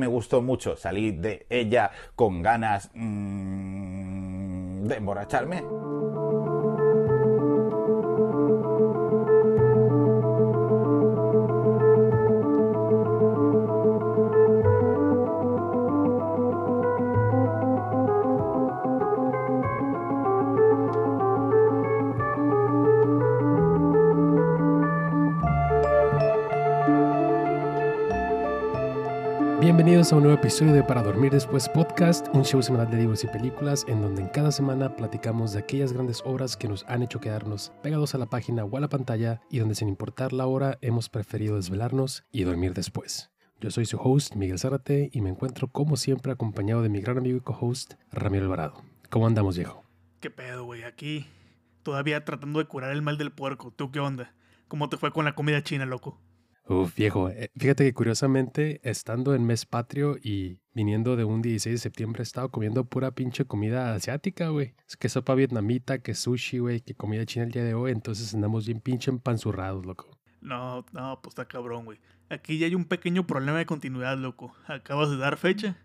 Me gustó mucho salir de ella con ganas mmm, de emborracharme. Bienvenidos a un nuevo episodio de Para Dormir Después Podcast, un show semanal de libros y películas en donde en cada semana platicamos de aquellas grandes obras que nos han hecho quedarnos pegados a la página o a la pantalla y donde sin importar la hora hemos preferido desvelarnos y dormir después. Yo soy su host, Miguel Zárate, y me encuentro como siempre acompañado de mi gran amigo y co-host, Ramiro Alvarado. ¿Cómo andamos, viejo? ¿Qué pedo, güey? Aquí todavía tratando de curar el mal del puerco. ¿Tú qué onda? ¿Cómo te fue con la comida china, loco? Uf, viejo, eh, fíjate que curiosamente, estando en mes patrio y viniendo de un 16 de septiembre, he estado comiendo pura pinche comida asiática, güey. Es que sopa vietnamita, que sushi, güey, que comida china el día de hoy, entonces andamos bien pinche empanzurrados, loco. No, no, pues está cabrón, güey. Aquí ya hay un pequeño problema de continuidad, loco. Acabas de dar fecha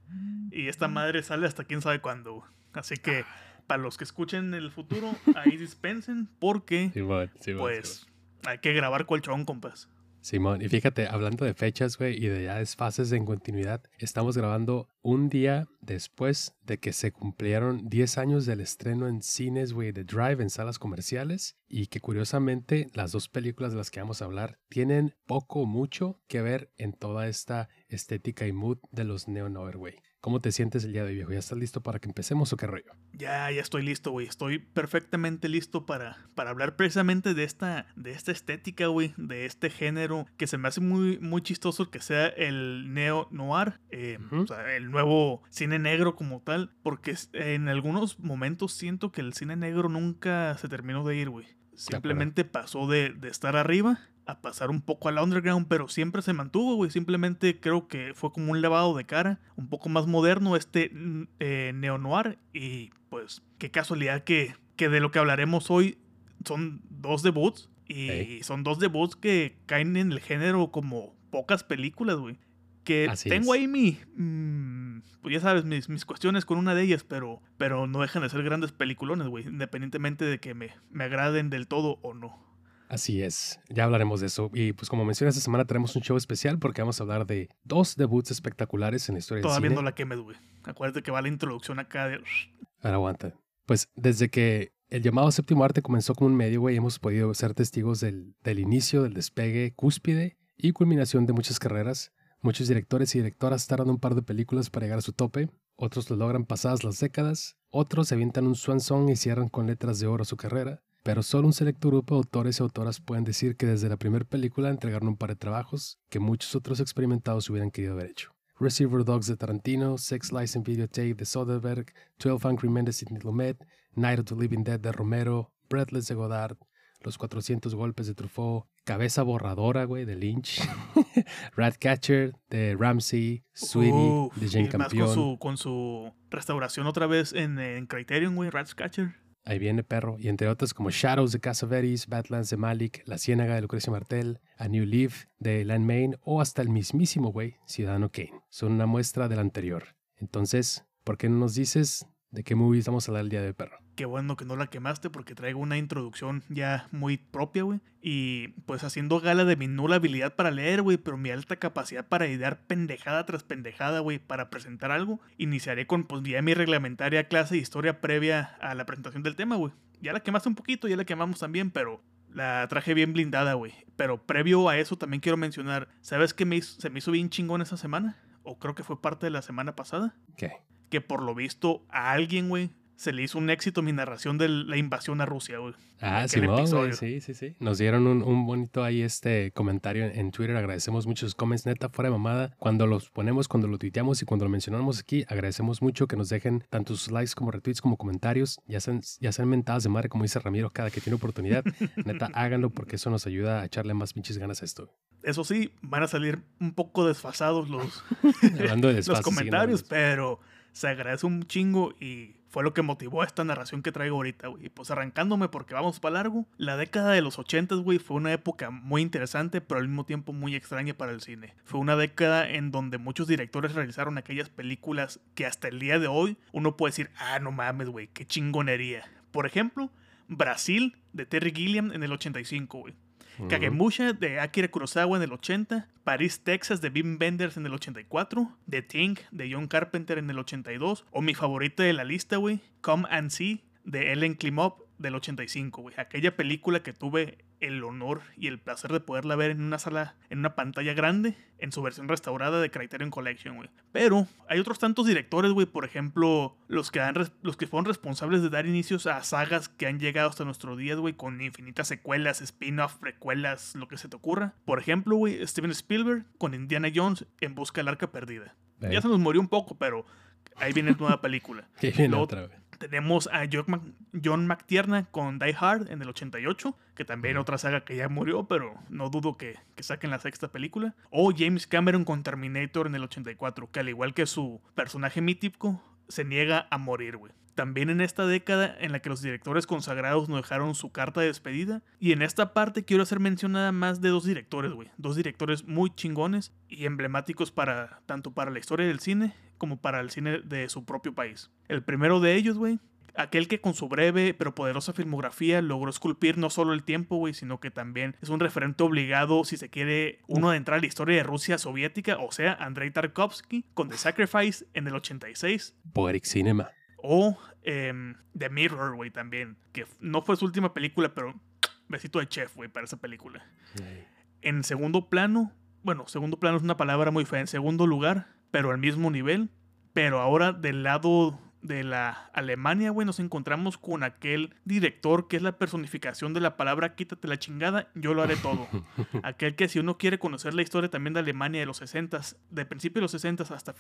y esta madre sale hasta quién sabe cuándo, güey. Así que, para los que escuchen el futuro, ahí dispensen, porque, Sí, man, sí, man, pues, sí, hay que grabar colchón, compas. Simón, y fíjate, hablando de fechas, güey, y de ya desfases en continuidad, estamos grabando un día después de que se cumplieron 10 años del estreno en cines, güey, de Drive en salas comerciales, y que curiosamente las dos películas de las que vamos a hablar tienen poco o mucho que ver en toda esta estética y mood de los Neo Noir, güey. ¿Cómo te sientes el día de hoy, viejo? ¿Ya estás listo para que empecemos o qué rollo? Ya, ya estoy listo, güey. Estoy perfectamente listo para, para hablar precisamente de esta, de esta estética, güey. De este género que se me hace muy, muy chistoso que sea el neo-noir. Eh. O sea, el nuevo cine negro como tal. Porque en algunos momentos siento que el cine negro nunca se terminó de ir, güey. Simplemente pasó de, de estar arriba a pasar un poco al underground, pero siempre se mantuvo, güey. Simplemente creo que fue como un lavado de cara, un poco más moderno este mm, eh, neo-noir. Y pues, qué casualidad que, que de lo que hablaremos hoy son dos debuts. Y son dos debuts que caen en el género como pocas películas, güey. Que Así tengo es. ahí mi. mm, pues ya sabes, mis, mis cuestiones con una de ellas, pero, pero no dejan de ser grandes peliculones, güey. Independientemente de que me, me agraden del todo o no. Así es, ya hablaremos de eso. Y pues como mencioné, esta semana tenemos un show especial porque vamos a hablar de dos debuts espectaculares en la historia del Todavía cine. no la quemes, güey. Acuérdate que va la introducción acá de. Ahora aguanta. Pues desde que el llamado séptimo arte comenzó como un medio, güey, hemos podido ser testigos del, del inicio, del despegue, cúspide y culminación de muchas carreras. Muchos directores y directoras tardan un par de películas para llegar a su tope, otros lo logran pasadas las décadas, otros se avientan un swan song y cierran con letras de oro su carrera, pero solo un selecto grupo de autores y autoras pueden decir que desde la primera película entregaron un par de trabajos que muchos otros experimentados hubieran querido haber hecho. Receiver Dogs de Tarantino, Sex Lies and Videotape de Soderbergh, 12 Angry Men de Sidney Lumet, Night of the Living Dead de Romero, Breathless de Godard, Los 400 Golpes de Truffaut, Cabeza Borradora, güey, de Lynch, Ratcatcher de Ramsey, Sweetie de Jane Campion. con su, con su restauración otra vez en, en Criterion, güey, Ratcatcher. Ahí viene Perro, y entre otras como Shadows de Cassavetes, Badlands de Malik, La Ciénaga de Lucrecia Martel, A New Leaf de Lan Main o hasta el mismísimo, güey, Ciudadano Kane. Son una muestra del anterior. Entonces, ¿por qué no nos dices de qué movies vamos a hablar el día de Perro? Qué bueno que no la quemaste porque traigo una introducción ya muy propia, güey. Y pues haciendo gala de mi nula habilidad para leer, güey, pero mi alta capacidad para idear pendejada tras pendejada, güey, para presentar algo, iniciaré con pues ya mi reglamentaria clase de historia previa a la presentación del tema, güey. Ya la quemaste un poquito, ya la quemamos también, pero la traje bien blindada, güey. Pero previo a eso también quiero mencionar, ¿sabes qué me hizo- se me hizo bien chingón esa semana? O creo que fue parte de la semana pasada ¿Qué? que por lo visto a alguien, güey, se le hizo un éxito mi narración de la invasión a Rusia, güey. Ah, Simón, güey, sí, sí, sí. Nos dieron un, un bonito ahí este comentario en, en Twitter. Agradecemos muchos comments, neta, fuera de mamada. Cuando los ponemos, cuando lo tuiteamos y cuando lo mencionamos aquí, agradecemos mucho que nos dejen tanto sus likes como retweets como comentarios. Ya sean, ya sean mentadas de madre, como dice Ramiro, cada que tiene oportunidad. neta, háganlo porque eso nos ayuda a echarle más pinches ganas a esto. Eso sí, van a salir un poco desfasados los, Hablando de los comentarios, pero se agradece un chingo y fue lo que motivó esta narración que traigo ahorita, güey. Y pues arrancándome porque vamos para largo, la década de los 80, güey, fue una época muy interesante, pero al mismo tiempo muy extraña para el cine. Fue una década en donde muchos directores realizaron aquellas películas que hasta el día de hoy uno puede decir, ah, no mames, güey, qué chingonería. Por ejemplo, Brasil de Terry Gilliam en el 85, güey. Kagemusha de Akira Kurosawa en el 80, Paris, Texas de Wim Wenders en el 84, The Thing de John Carpenter en el 82, o mi favorita de la lista, güey, Come and See de Ellen Klimov del 85, güey. Aquella película que tuve el honor y el placer de poderla ver en una sala, en una pantalla grande, en su versión restaurada de Criterion Collection, güey. Pero hay otros tantos directores, güey, por ejemplo, los que, han, los que fueron responsables de dar inicios a sagas que han llegado hasta nuestros días, güey, con infinitas secuelas, spin-off, precuelas, lo que se te ocurra. Por ejemplo, güey, Steven Spielberg con Indiana Jones en busca del arca perdida. Ya se nos murió un poco, pero ahí viene nueva película. Otra, güey. Tenemos a John McTiernan con Die Hard en el 88, que también otra saga que ya murió, pero no dudo que, que, saquen la sexta película. O James Cameron con Terminator en el 84, que al igual que su personaje mítico, se niega a morir, güey. También en esta década en la que los directores consagrados nos dejaron su carta de despedida. Y en esta parte quiero hacer mención nada más de dos directores, güey. Dos directores muy chingones y emblemáticos para tanto para la historia del cine como para el cine de su propio país. El primero de ellos, güey, aquel que con su breve pero poderosa filmografía logró esculpir no solo el tiempo, güey, sino que también es un referente obligado si se quiere uno adentrar a la historia de Rusia soviética, o sea, Andrei Tarkovsky con The Sacrifice en el 86. Poetic Cinema. O em, The Mirror, güey, también, que no fue su última película, pero besito de chef, güey, para esa película. En segundo plano, bueno, segundo plano es una palabra muy fea, en segundo lugar, pero al mismo nivel. Pero ahora del lado de la Alemania, güey, nos encontramos con aquel director que es la personificación de la palabra quítate la chingada, yo lo haré todo. aquel que si uno quiere conocer la historia también de Alemania de los 60, de principios de los 60 hasta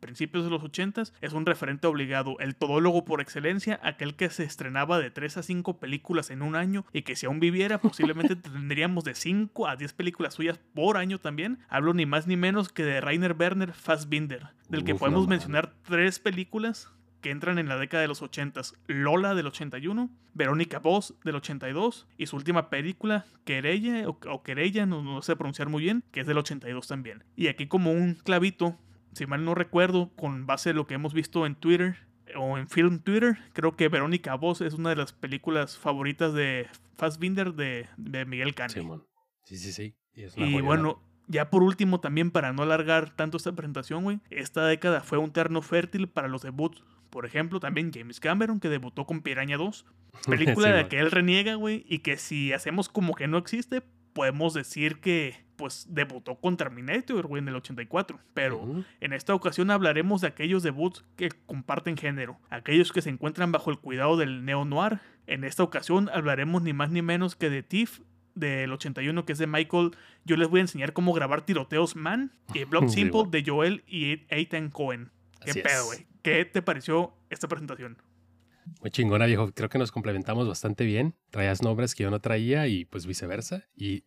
principios de los 80, es un referente obligado, el todólogo por excelencia, aquel que se estrenaba de 3 a 5 películas en un año y que si aún viviera posiblemente tendríamos de 5 a 10 películas suyas por año también. Hablo ni más ni menos que de Rainer Werner Fassbinder, del que podemos mencionar tres películas que entran en la década de los 80. Lola del 81, Verónica Voss del 82 y su última película, Querella o, Querella, no, sé pronunciar muy bien, que es del 82 también. Y aquí como un clavito, si mal no recuerdo, con base de lo que hemos visto en Twitter o en Film Twitter, creo que Verónica Voss es una de las películas favoritas de Fassbinder de, de Miguel Cane. Sí, sí, sí. Y, bueno, ya por último, también para no alargar tanto esta presentación, güey, esta década fue un terno fértil para los debuts por ejemplo, también James Cameron, que debutó con Piraña 2. Película de la que él reniega, güey. Y que si hacemos como que no existe, podemos decir que pues debutó con Terminator, güey, en el 84. Pero en esta ocasión hablaremos de aquellos debuts que comparten género, aquellos que se encuentran bajo el cuidado del neo-noir. En esta ocasión hablaremos ni más ni menos que de Tiff del 81, que es de Michael. Yo les voy a enseñar cómo grabar tiroteos Man y Blood Simple de Joel y Ethan Cohen. ¿Qué pedo, güey? ¿Qué te pareció esta presentación? Muy chingona, viejo. Creo que nos complementamos bastante bien. Traías nombres que yo no traía y pues viceversa. Y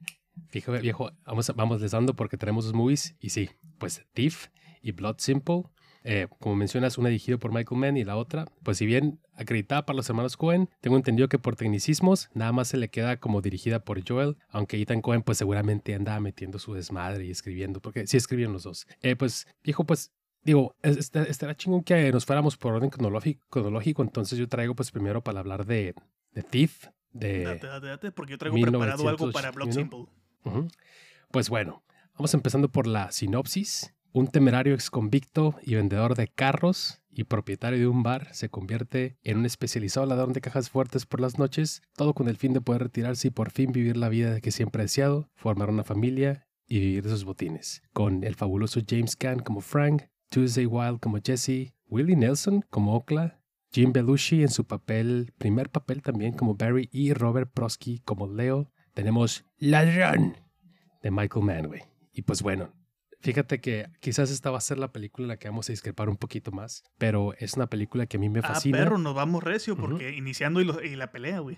fíjate, viejo, vamos, vamos dando porque tenemos dos movies. Y sí, pues Thief y Blood Simple. Eh, como mencionas, una dirigida por Michael Mann y la otra, pues si bien acreditada para los hermanos Cohen, tengo entendido que por tecnicismos nada más se le queda como dirigida por Joel, aunque Ethan Cohen pues seguramente andaba metiendo su desmadre y escribiendo, porque sí escribieron los dos. Eh, pues, viejo, pues Digo, estará chingón que nos fuéramos por orden cronológico, entonces yo traigo pues primero para hablar de, de Thief, de... Date, date, date, porque yo traigo preparado algo para Blood Simple. Pues bueno, vamos empezando por la sinopsis. Un temerario ex convicto y vendedor de carros y propietario de un bar se convierte en un especializado ladrón de cajas fuertes por las noches, todo con el fin de poder retirarse y por fin vivir la vida que siempre ha deseado, formar una familia y vivir de sus botines. Con el fabuloso James Caan como Frank, Tuesday Wild como Jesse, Willie Nelson como Okla, Jim Belushi en su papel, primer papel también como Barry y Robert Prosky como Leo. Tenemos Ladrón de Michael Mann, Y pues bueno, fíjate que quizás esta va a ser la película en la que vamos a discrepar un poquito más, pero es una película que a mí me ah, fascina. Ah, perro, nos vamos recio porque iniciando y, la pelea, güey.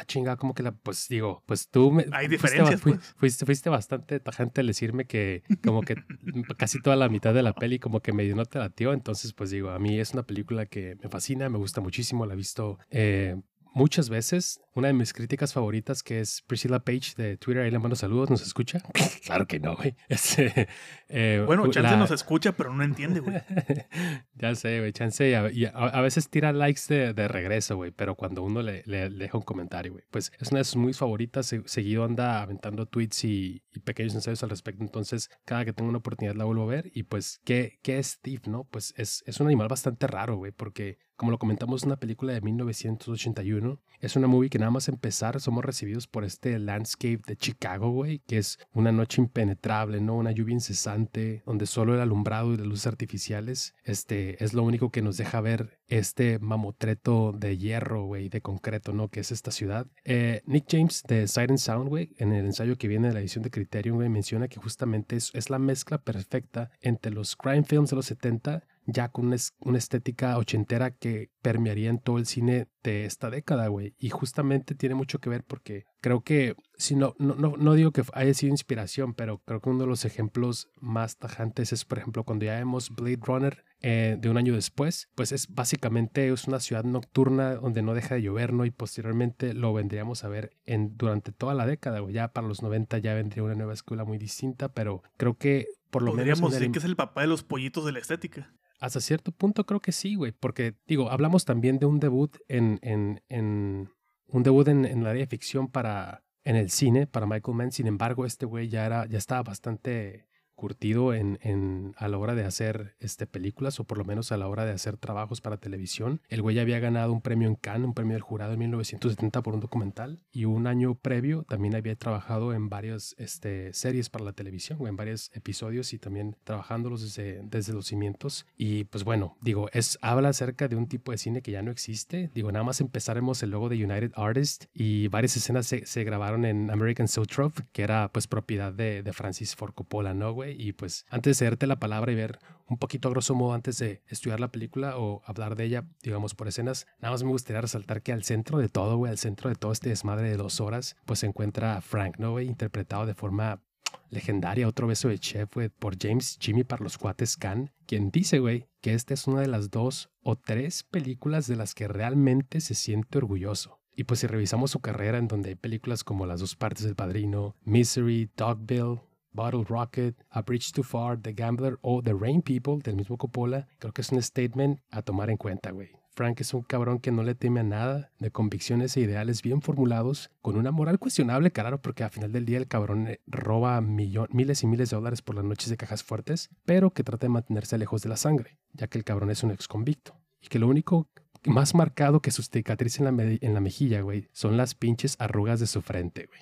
Ah, chinga, como que la, pues digo, pues tú me, Hay fuiste, diferencias, fui- pues. fuiste, fuiste bastante tajante al decirme que como que casi toda la mitad de la peli como que medio no te latió, entonces pues digo, a mí es una película que me fascina, me gusta muchísimo, la he visto eh, muchas veces. Una de mis críticas favoritas que es Priscilla Page de Twitter, ahí le mando saludos, ¿nos escucha? claro que no, güey. Este, eh, Bueno, Chance la- nos escucha, pero no entiende, güey. ya sé, güey, chance. Y a, y a- a veces tira likes de, de regreso, güey, pero cuando uno le, le- le deja un comentario, güey, pues es una de sus muy favoritas. se- seguido anda aventando tweets y, y pequeños ensayos al respecto. Entonces, cada que tengo una oportunidad la vuelvo a ver. Y pues, ¿qué, qué es Steve, no? Pues es, es un animal bastante raro, güey, porque como lo comentamos, es una película de 1981. Es una movie que nada más empezar somos recibidos por este landscape de Chicago, güey, que es una noche impenetrable, ¿no? Una lluvia incesante, donde solo el alumbrado y las luces artificiales este, es lo único que nos deja ver este mamotreto de hierro, güey, de concreto, ¿no? Que es esta ciudad. Eh, Nick James de and Sound, güey, en el ensayo que viene de la edición de Criterion, güey, menciona que justamente es la mezcla perfecta entre los crime films de los 70 ya con una, es- una estética ochentera que permearía en todo el cine de esta década, güey. Y justamente tiene mucho que ver porque creo que, si no, no, no, no digo que haya sido inspiración, pero creo que uno de los ejemplos más tajantes es, por ejemplo, cuando ya vemos Blade Runner eh, de un año después, pues es básicamente es una ciudad nocturna donde no deja de llover, ¿no? Y posteriormente lo vendríamos a ver en, durante toda la década, güey. Ya para los 90 ya vendría una nueva escuela muy distinta, pero creo que por lo menos... Podríamos en el decir im- que es el papá de los pollitos de la estética. Hasta cierto punto creo que sí, güey, porque digo, hablamos también de un debut en, en, en un debut en, en la área de ficción para en el cine para Michael Mann. Sin embargo, este güey ya era, ya estaba bastante curtido en, en, a la hora de hacer este, películas o por lo menos a la hora de hacer trabajos para televisión. El güey había ganado un premio en Cannes, un premio del jurado en 1970 por un documental y un año previo también había trabajado en varias este, series para la televisión, en varios episodios y también trabajándolos desde, desde los cimientos. Y pues bueno, digo, es, habla acerca de un tipo de cine que ya no existe. Digo, nada más empezaremos el logo de United Artists y varias escenas se, se grabaron en American Zoetrope, que era pues propiedad de, de Francis Ford Coppola, ¿no, güey? Y pues antes de cederte la palabra y ver un poquito a grosso modo antes de estudiar la película o hablar de ella, digamos, por escenas, nada más me gustaría resaltar que al centro de todo, güey, al centro de todo este desmadre de dos horas, pues se encuentra Frank, ¿no? Interpretado de forma legendaria, otro beso de chef, por James Jimmy para los cuates Khan, quien dice, güey, que esta es una de las dos o tres películas de las que realmente se siente orgulloso. Y pues si revisamos su carrera en donde hay películas como Las dos partes del padrino, Misery, Dogville, Bottle Rocket, A Bridge Too Far, The Gambler o The Rain People del mismo Coppola, creo que es un statement a tomar en cuenta, güey. Frank es un cabrón que no le teme a nada, de convicciones e ideales bien formulados, con una moral cuestionable, claro, porque al final del día el cabrón eh, roba millon- miles y miles de dólares por las noches de cajas fuertes, pero que trata de mantenerse lejos de la sangre, ya que el cabrón es un ex convicto. Y que lo único más marcado que su cicatriz en la, en la mejilla, güey, son las pinches arrugas de su frente, güey.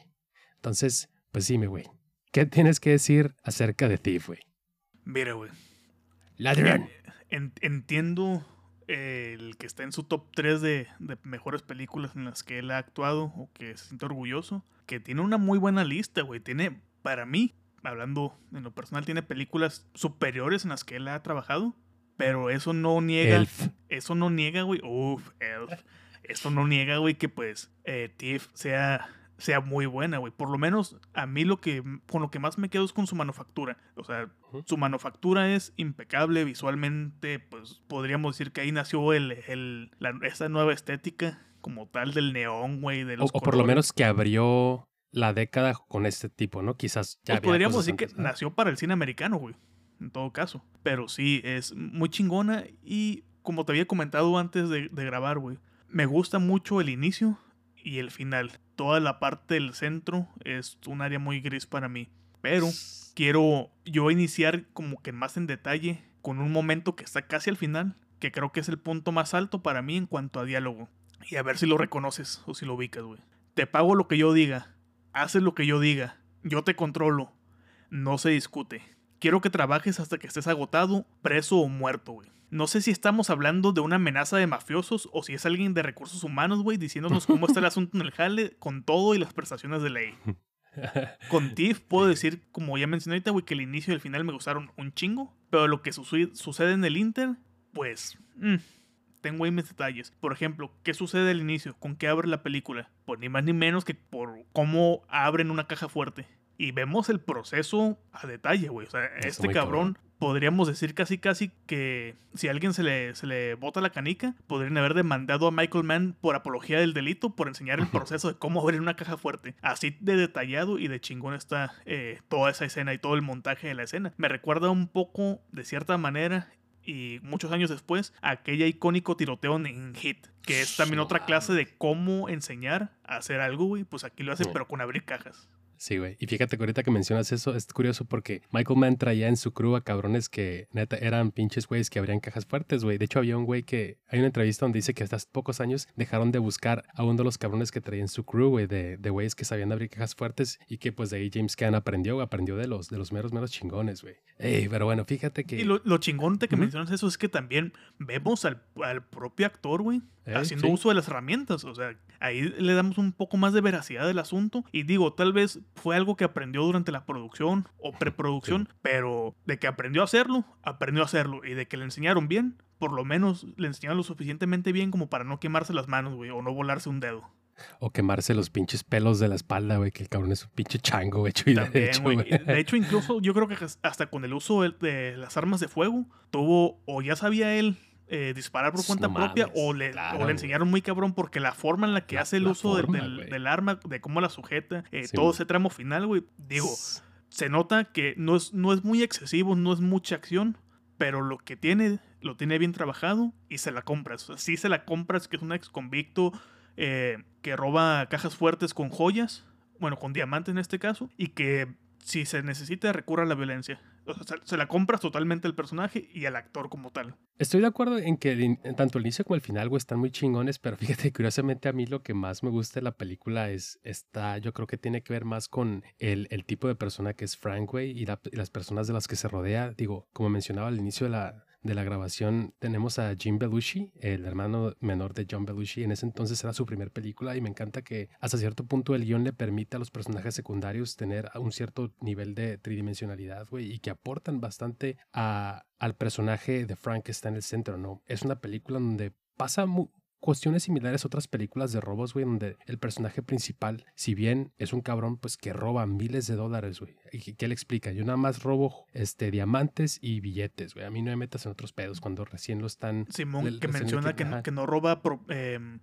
Entonces, pues dime, güey, ¿qué tienes que decir acerca de Thief, güey? Mira, güey. Ladrón. En- entiendo eh, el que está en su top 3 de, de mejores películas en las que él ha actuado o que se siente orgulloso. Que tiene una muy buena lista, güey. Tiene, para mí, hablando en lo personal, tiene películas superiores en las que él ha trabajado. Pero eso no niega. Elf. Eso no niega, güey. Uf, Elf. Eso no niega, güey, que pues eh, Tiff sea, sea muy buena, güey. Por lo menos a mí lo que con lo que más me quedo es con su manufactura. O sea, su manufactura es impecable visualmente. Pues podríamos decir que ahí nació el, el- la- esa nueva estética como tal del neón, güey. De O, los o por lo menos que abrió la década con este tipo, ¿no? Quizás ya Pues había podríamos decir que nació para el cine americano, güey. En todo caso. Pero sí, es muy chingona. Y como te había comentado antes de, de grabar, güey. Me gusta mucho el inicio y el final. Toda la parte del centro es un área muy gris para mí. Pero quiero yo iniciar como que más en detalle con un momento que está casi al final. Que creo que es el punto más alto para mí en cuanto a diálogo. Y a ver si lo reconoces o si lo ubicas, güey. Te pago lo que yo diga. Haces lo que yo diga. Yo te controlo. No se discute. Quiero que trabajes hasta que estés agotado, preso o muerto, güey. No sé si estamos hablando de una amenaza de mafiosos o si es alguien de recursos humanos, güey, diciéndonos cómo está el asunto en el jale con todo y las prestaciones de ley. Con Tiff puedo decir, como ya mencioné ahorita, güey, que el inicio y el final me gustaron un chingo, pero lo que suce- sucede en el Inter, pues, mm, tengo ahí mis detalles. Por ejemplo, ¿qué sucede al inicio? ¿Con qué abre la película? Pues ni más ni menos que por cómo abren una caja fuerte. Y vemos el proceso a detalle, güey. O sea, este cabrón, podríamos decir casi casi que si a alguien se le, se le bota la canica, podrían haber demandado a Michael Mann por apología del delito por enseñar el proceso de cómo abrir una caja fuerte. Así de detallado y de chingón está eh, toda esa escena y todo el montaje de la escena. Me recuerda un poco, de cierta manera, y muchos años después, aquella icónico tiroteo en Hit, que es también otra clase de cómo enseñar a hacer algo, güey. Pues aquí lo hacen, pero con abrir cajas. Sí, güey. Y fíjate que ahorita que mencionas eso, es curioso porque Michael Mann traía en su crew a cabrones que neta eran pinches güeyes que abrían cajas fuertes, güey. De hecho, había un güey que hay una entrevista donde dice que hasta hace pocos años dejaron de buscar a uno de los cabrones que traía en su crew, güey, de, de güeyes que sabían abrir cajas fuertes y que pues de ahí James Caan aprendió, aprendió de los, de los meros, meros chingones, güey. Ey, pero bueno, fíjate que. Y lo, lo chingón de que mencionas eso es que también vemos al, al propio actor, güey, Ey, haciendo sí. uso de las herramientas. O sea, ahí le damos un poco más de veracidad del asunto. Y digo, tal vez fue algo que aprendió durante la producción o preproducción, pero de que aprendió a hacerlo, aprendió a hacerlo. Y de que le enseñaron bien, por lo menos le enseñaron lo suficientemente bien como para no quemarse las manos, güey, o no volarse un dedo. O quemarse los pinches pelos de la espalda, güey, que el cabrón es un pinche chango hecho y También, derecho, De hecho, incluso yo creo que hasta con el uso de, de las armas de fuego, tuvo, o ya sabía él eh, disparar por No cuenta propia, mames, o le, claro, o le enseñaron muy cabrón, porque la forma en la que La- hace el uso del- arma, de cómo la sujeta, eh, Sí, todo ese tramo final, güey, digo, se nota que no es, no es muy excesivo, no es mucha acción, pero lo que tiene, lo tiene bien trabajado y se la compras. O sea, sí se la compras, que es un ex convicto eh, que roba cajas fuertes con joyas, bueno, con diamantes en este caso, y que si se necesita recurre a la violencia. O sea, se- la compras totalmente al personaje y al actor como tal. Estoy de acuerdo en que tanto el inicio como el final, güey, están muy chingones, pero fíjate, curiosamente a mí lo que más me gusta de la película es, está, yo creo que tiene que ver más con el, el tipo de persona que es Frank, güey, y, y las personas de las que se rodea. Digo, como mencionaba al inicio de la, de la grabación, tenemos a Jim Belushi, el hermano menor de John Belushi. En ese entonces era su primer película y me encanta que hasta cierto punto el guion le permite a los personajes secundarios tener un cierto nivel de tridimensionalidad, güey, y que aportan bastante a, al personaje de Frank que está en el centro, ¿no? Es una película donde pasa mu- cuestiones similares a otras películas de robos, güey, donde el personaje principal, si bien es un cabrón, pues que roba miles de dólares, güey. ¿Y qué- le explica? Yo nada más robo este, diamantes y billetes, güey. A mí no me metas en otros pedos cuando recién lo están... Simón, Le- que menciona que- que, que no roba pro- em,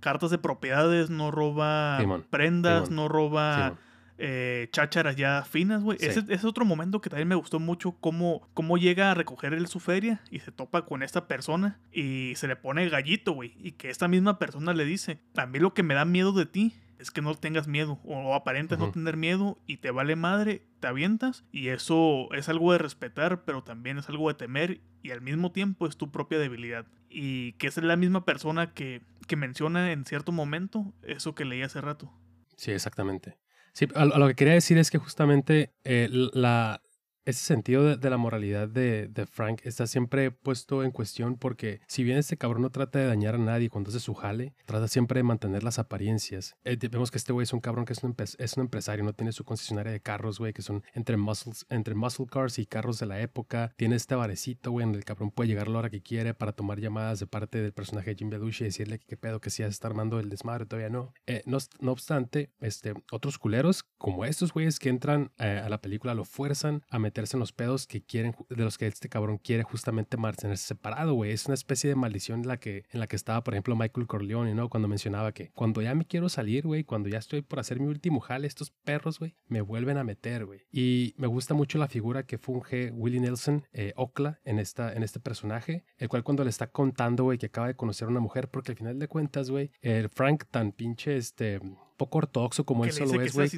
cartas de propiedades, no roba Simón, prendas, Simón, no roba... Simón. Eh, chácharas ya finas, güey. Sí. Ese, ese es otro momento que también me gustó mucho, cómo, cómo llega a recoger él su feria y se topa con esta persona y se le pone gallito, güey. Y que esta misma persona le dice, a mí lo que me da miedo de ti es que no tengas miedo o, aparentas no Ujú. tener miedo y te vale madre, te avientas y eso es algo de respetar, pero también es algo de temer y al mismo tiempo es tu propia debilidad. Y que es la misma persona que, que menciona en cierto momento eso que leí hace rato. Sí, exactamente. Sí, a, lo que quería decir es que justamente eh, la, ese sentido de, de la moralidad de, de Frank está siempre puesto en cuestión porque si bien este cabrón no trata de dañar a nadie cuando hace su jale, trata siempre de mantener las apariencias. Eh, vemos que este güey es un cabrón que es un, es un empresario, no tiene su concesionaria de carros, güey, que son entre, muscles, entre muscle cars y carros de la época. Tiene este barecito, güey, en el cabrón puede llegar a la hora que quiere para tomar llamadas de parte del personaje de Jim Belushi y decirle que qué pedo, que si ya se está armando el desmadre, todavía no. Eh, no, no obstante, este, otros culeros como estos güeyes que entran eh, a la película lo fuerzan a meterse en los pedos que quieren, de los que este cabrón quiere justamente mantenerse separado, güey. Es una especie de maldición en la que, en la que estaba, por ejemplo, Michael Corleone, ¿no? Cuando mencionaba que cuando ya me quiero salir, güey, cuando ya estoy por hacer mi último jale, estos perros, güey, me vuelven a meter, güey. Y me gusta mucho la figura que funge Willie Nelson, eh, Okla, en, esta, en este personaje, el cual cuando le está contando, güey, que acaba de conocer a una mujer, porque al final de cuentas, güey, el Frank tan pinche, este poco ortodoxo como él solo es, güey.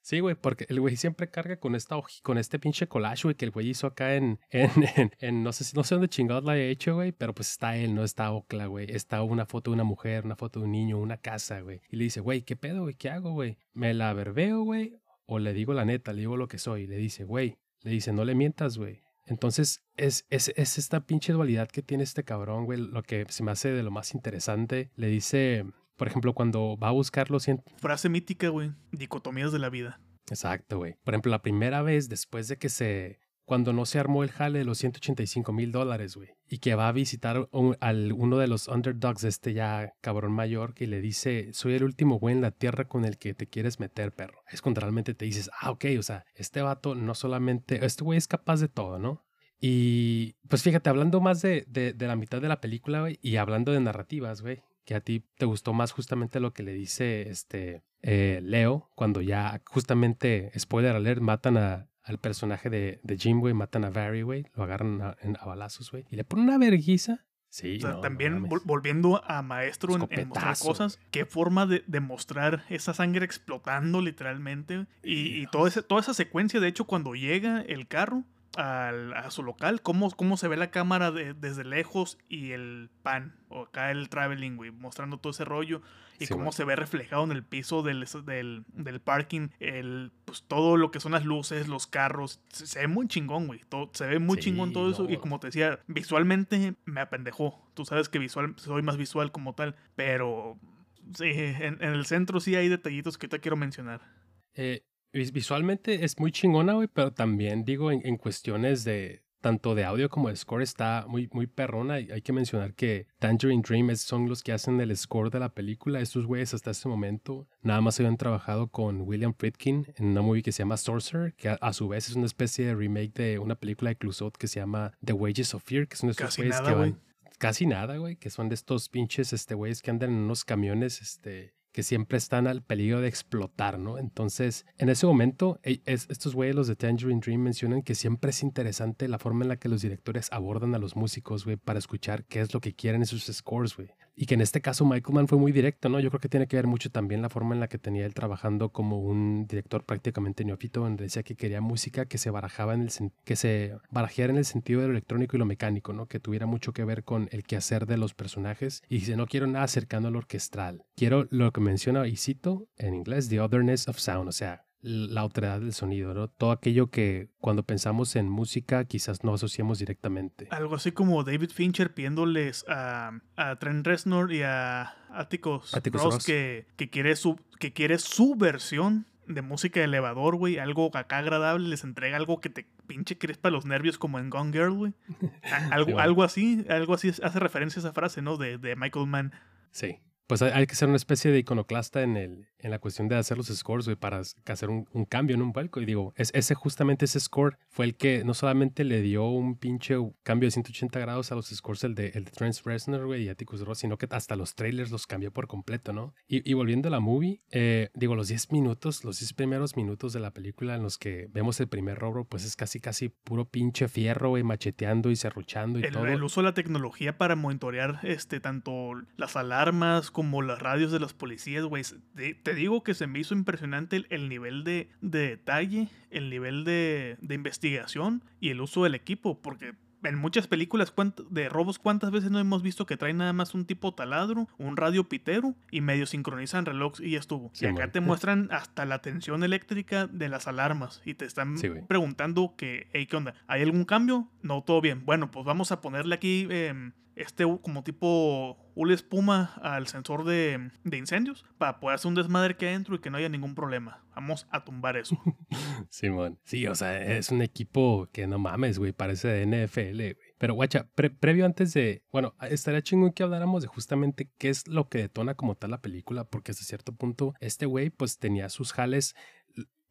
Sí, güey, porque el güey siempre carga con esta con este pinche collage, güey, que el güey hizo acá en, en, en, en- no sé no sé dónde chingados la haya hecho, güey, pero pues está él, no está Ocla, güey. Está una foto de una mujer, una foto de un niño, una casa, güey. Y le dice, güey, ¿qué pedo, güey? ¿Qué hago, güey? ¿Me la verbeo, güey? O le digo la neta, le digo lo que soy. Le dice, güey, le dice, no le mientas, güey. Entonces, es, es, es esta pinche dualidad que tiene este cabrón, güey, lo que se me hace de lo más interesante. Le dice, por ejemplo, cuando va a buscarlo, sien- Frase mítica, güey. Dicotomías de la vida. Exacto, güey. Por ejemplo, la primera vez después de que se cuando no se armó el jale de los 185 mil dólares, güey. Y que va a visitar un, al, uno de los underdogs, este ya cabrón mayor, que le dice, soy el último güey en la tierra con el que te quieres meter, perro. Es cuando realmente te dices, ah, ok, o sea, este vato no solamente, este güey es capaz de todo, ¿no? Y pues fíjate, hablando más de, de, de la mitad de la película, güey, y hablando de narrativas, güey, que a ti te gustó más justamente lo que le dice este eh, Leo, cuando ya justamente, spoiler alert, matan a, al personaje de, de Jim, güey, matan a Barry, güey, lo agarran a, a balazos, güey, y le ponen una verguiza. Sí, O sea, no, también no mames. vol- volviendo a maestro en, en mostrar cosas, qué forma de, de mostrar esa sangre explotando literalmente. Y, y ese, toda esa secuencia, de hecho, cuando llega el carro al- a su local, cómo, cómo se ve la cámara de- desde lejos y el pan, o acá el traveling, güey, mostrando todo ese rollo. Y Sí, cómo se ve reflejado en el piso del, del, del parking, el, pues todo lo que son las luces, los carros. Se, se ve muy chingón, güey. todo- Se ve muy Sí, chingón todo eso. Y como te decía, visualmente me apendejó. Tú sabes que visual, soy más visual como tal. Pero sí, en, en el centro sí hay detallitos que te quiero mencionar. Eh, visualmente es muy chingona, güey, pero también digo en, en cuestiones de tanto de audio como de score está muy, muy perrona. Y hay que mencionar que Tangerine Dream son los que hacen el score de la película. Estos güeyes hasta ese momento nada más habían trabajado con William Friedkin en una movie que se llama Sorcerer, que a, a su vez es una especie de remake de una película de Clouseau que se llama The Wages of Fear, que son estos güeyes que van... Casi nada, güey, que son de estos pinches este, güeyes que andan en unos camiones, este, que siempre están al peligro de explotar, ¿no? Entonces, en ese momento, e- es- estos güeyes, los de Tangerine Dream, mencionan que siempre es interesante la forma en la que los directores abordan a los músicos, güey, para escuchar qué es lo que quieren en sus scores, güey. Y que en este caso Michael Mann fue muy directo, ¿no? Yo creo que tiene que ver mucho también la forma en la que tenía él trabajando como un director prácticamente neófito, donde decía que quería música que se barajaba en el que se en el sentido de lo electrónico y lo mecánico, ¿no? Que tuviera mucho que ver con el quehacer de los personajes. Y dice, no quiero nada cercano a lo orquestral. Quiero lo que menciona, y cito en inglés, the otherness of sound, o sea, la otredad del sonido, ¿no? Todo aquello que cuando pensamos en música quizás no asociamos directamente. Algo así como David Fincher pidiéndoles a, a Trent Reznor y a Atticus, Atticus Ross, Ross. Que, que, quiere su, que quiere su versión de música de elevador, güey. Algo acá agradable. Les entrega algo que te pinche crispa los nervios como en Gone Girl, güey. Algo, Sí, bueno. algo así, algo así hace referencia a esa frase, ¿no? De, de Michael Mann. Sí. Pues hay, hay que ser una especie de iconoclasta en, el, en la cuestión de hacer los scores, güey, para hacer un, un cambio en un vuelco. Y digo, es, ese justamente ese score fue el que no solamente le dio un pinche cambio de 180 grados a los scores, el de, el de Trent Reznor, güey, y Atticus Ross, sino que hasta los trailers los cambió por completo, ¿no? Y, y volviendo a la movie, eh, digo, los 10 minutos, los 10 primeros minutos de la película en los que vemos el primer robo, pues es casi, casi puro pinche fierro, güey, macheteando y serruchando y El, todo. el uso de la tecnología para monitorear este, tanto las alarmas como las radios de los policías, güey. Te, digo que se me hizo impresionante el, el nivel de, de detalle, el nivel de, de investigación y el uso del equipo, porque en muchas películas de robos, ¿cuántas veces no hemos visto que traen nada más un tipo taladro, un radio pitero y medio sincronizan reloj y ya estuvo? Sí, y acá man. te muestran hasta la tensión eléctrica de las alarmas y te están Sí, preguntando que, hey, ¿qué onda? ¿Hay algún cambio? No, todo bien. Bueno, pues vamos a ponerle aquí em, este como tipo una espuma al sensor de, de incendios para poder hacer un desmadre que adentro y que no haya ningún problema. Vamos a tumbar eso. Simón. Sí, o sea, es un equipo que no mames, güey, parece de NFL, güey. Pero, guacha, pre- previo antes de. Bueno, estaría chingón que habláramos de justamente qué es lo que detona como tal la película, porque hasta cierto punto, este güey, pues tenía sus jales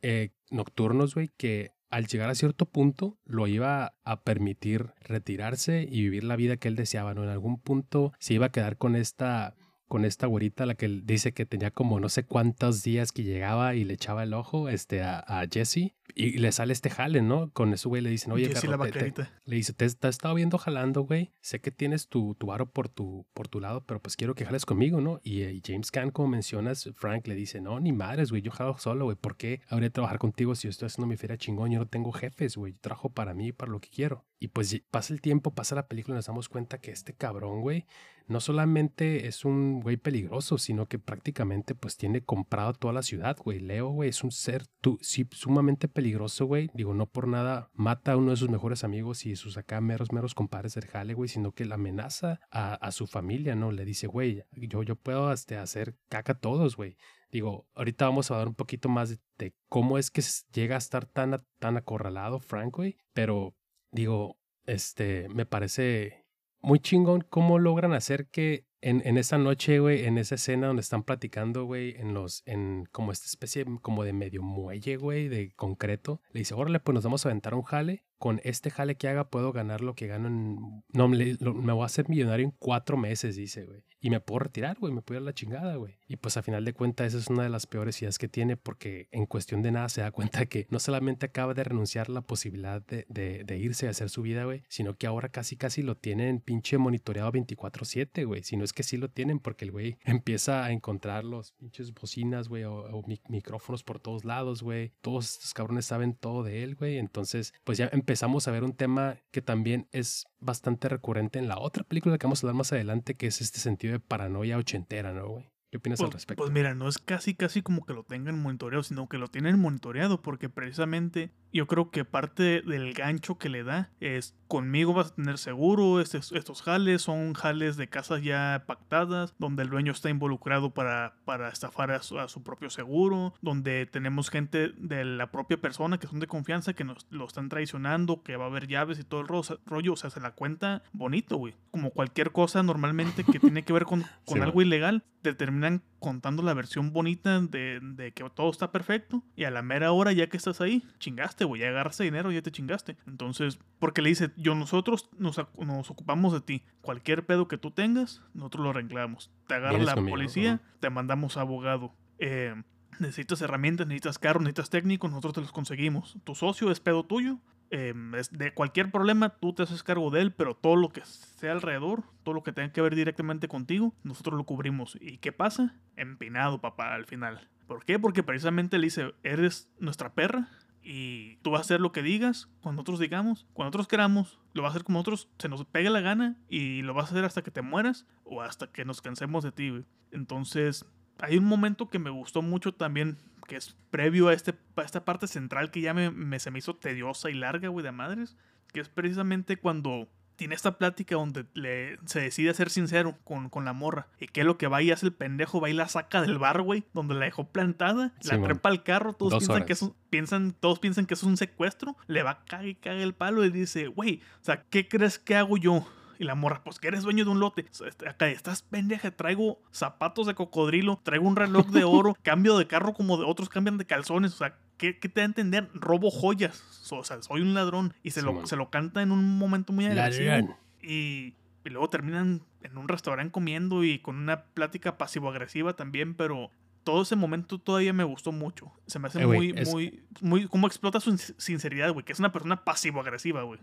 eh, nocturnos, güey, que al llegar a cierto punto lo iba a permitir retirarse y vivir la vida que él deseaba, ¿no? En algún punto se iba a quedar con esta con esta güerita, la que dice que tenía como no sé cuántos días que llegaba y le echaba el ojo este, a, a Jesse. Y le sale este jale, ¿no? Con eso, güey, le dicen, oye, Jessie la perro, te- te- le dice, te, te he estado viendo jalando, güey. Sé que tienes tu, tu varo por tu, por tu lado, pero pues quiero que jales conmigo, ¿no? Y, eh, James Caan, como mencionas, Frank le dice, no, ni madres, güey, yo jalo solo, güey. ¿Por qué habría de trabajar contigo si yo estoy haciendo mi feria chingón? Yo no tengo jefes, güey. Yo trabajo para mí y para lo que quiero. Y pues pasa el tiempo, pasa la película y nos damos cuenta que este cabrón, güey, no solamente es un güey peligroso, sino que prácticamente pues tiene comprado toda la ciudad, güey. Leo, güey, es un ser sí, sumamente peligroso, güey. Digo, no por nada mata a uno de sus mejores amigos y sus acá meros, meros compadres del jale, güey, sino que la amenaza a, su familia, ¿no? Le dice, güey, yo, yo puedo este, hacer caca a todos, güey. Digo, ahorita vamos a dar un poquito más de, cómo es que llega a estar tan, tan acorralado Frank, güey. Pero digo, este, me parece muy chingón cómo logran hacer que en, en esa noche, güey, en esa escena donde están platicando, güey, en los, en como esta especie como de medio muelle, güey, de concreto, le dice, órale, pues nos vamos a aventar un jale con este jale que haga puedo ganar lo que gano en... No, me, voy a hacer millonario en cuatro meses, dice, güey. Y me puedo retirar, güey, me puedo ir a la chingada, güey. Y pues a final de cuentas esa es una de las peores ideas que tiene porque en cuestión de nada se da cuenta que no solamente acaba de renunciar la posibilidad de, de, irse a hacer su vida, güey, sino que ahora casi casi lo tienen pinche monitoreado 24/7, güey. Si no es que sí lo tienen porque el güey empieza a encontrar los pinches bocinas, güey, o, micrófonos por todos lados, güey. Todos estos cabrones saben todo de él, güey. Entonces, pues ya empezó empezamos a ver un tema que también es bastante recurrente en la otra película que vamos a hablar más adelante, que es este sentido de paranoia ochentera, ¿no, güey? ¿Qué opinas al pues, respecto? Pues mira, no es casi casi como que lo tengan monitoreado, sino que lo tienen monitoreado porque precisamente yo creo que parte del gancho que le da es conmigo vas a tener seguro, estos, estos jales son jales de casas ya pactadas, donde el dueño está involucrado para, para estafar a su, propio seguro, donde tenemos gente de la propia persona que son de confianza, que nos lo están traicionando, que va a haber llaves y todo el rollo, o sea, se la cuenta bonito, güey. Como cualquier cosa normalmente que tiene que ver con, con algo ilegal, te terminan contando la versión bonita de, de, que todo está perfecto y a la mera hora ya que estás ahí, chingaste, güey, ya agarraste dinero, ya te chingaste. Entonces, porque le dice, yo nosotros nos, nos, ocupamos de ti. Cualquier pedo que tú tengas, nosotros lo arreglamos. Te agarra la policía, te mandamos abogado. Eh, necesitas herramientas, necesitas carro, necesitas técnico, nosotros te los conseguimos. Tu socio es pedo tuyo, Em, de cualquier problema tú te haces cargo de él, pero todo lo que sea alrededor, todo lo que tenga que ver directamente contigo, nosotros lo cubrimos. ¿Y qué pasa? Empinado, papá, al final. ¿Por qué? Porque precisamente le dice, eres nuestra perra y tú vas a hacer lo que digas, cuando nosotros digamos, cuando nosotros queramos, lo vas a hacer como nosotros se nos pegue la gana y lo vas a hacer hasta que te mueras o hasta que nos cansemos de ti. Entonces, hay un momento que me gustó mucho también que es previo a, este, esta parte central que ya me, se me hizo tediosa y larga, güey, de madres, que es precisamente cuando tiene esta plática donde le, se decide ser sincero con, con, la morra. Y que lo que va y hace el pendejo, va y la saca del bar, güey, donde la dejó plantada, la trepa al carro, todos piensan que, es un, piensan, todos piensan que es un secuestro, le va a cagar y caga el palo y dice, güey, o sea, ¿qué crees que hago yo? Y la morra, pues que eres dueño de un lote. Este, acá estás pendeja, traigo zapatos de cocodrilo, traigo un reloj de oro, cambio de carro como de otros cambian de calzones. O sea, ¿qué, te da a entender? Robo joyas. O sea, soy un ladrón. Y se, lo, se lo canta en un momento muy agresivo. Y, y luego terminan en un restaurante comiendo y con una plática pasivo-agresiva también, pero todo ese momento todavía me gustó mucho. Se me hace eh, muy, muy, muy, cómo explota su sinceridad, güey, que es una persona pasivo-agresiva, güey.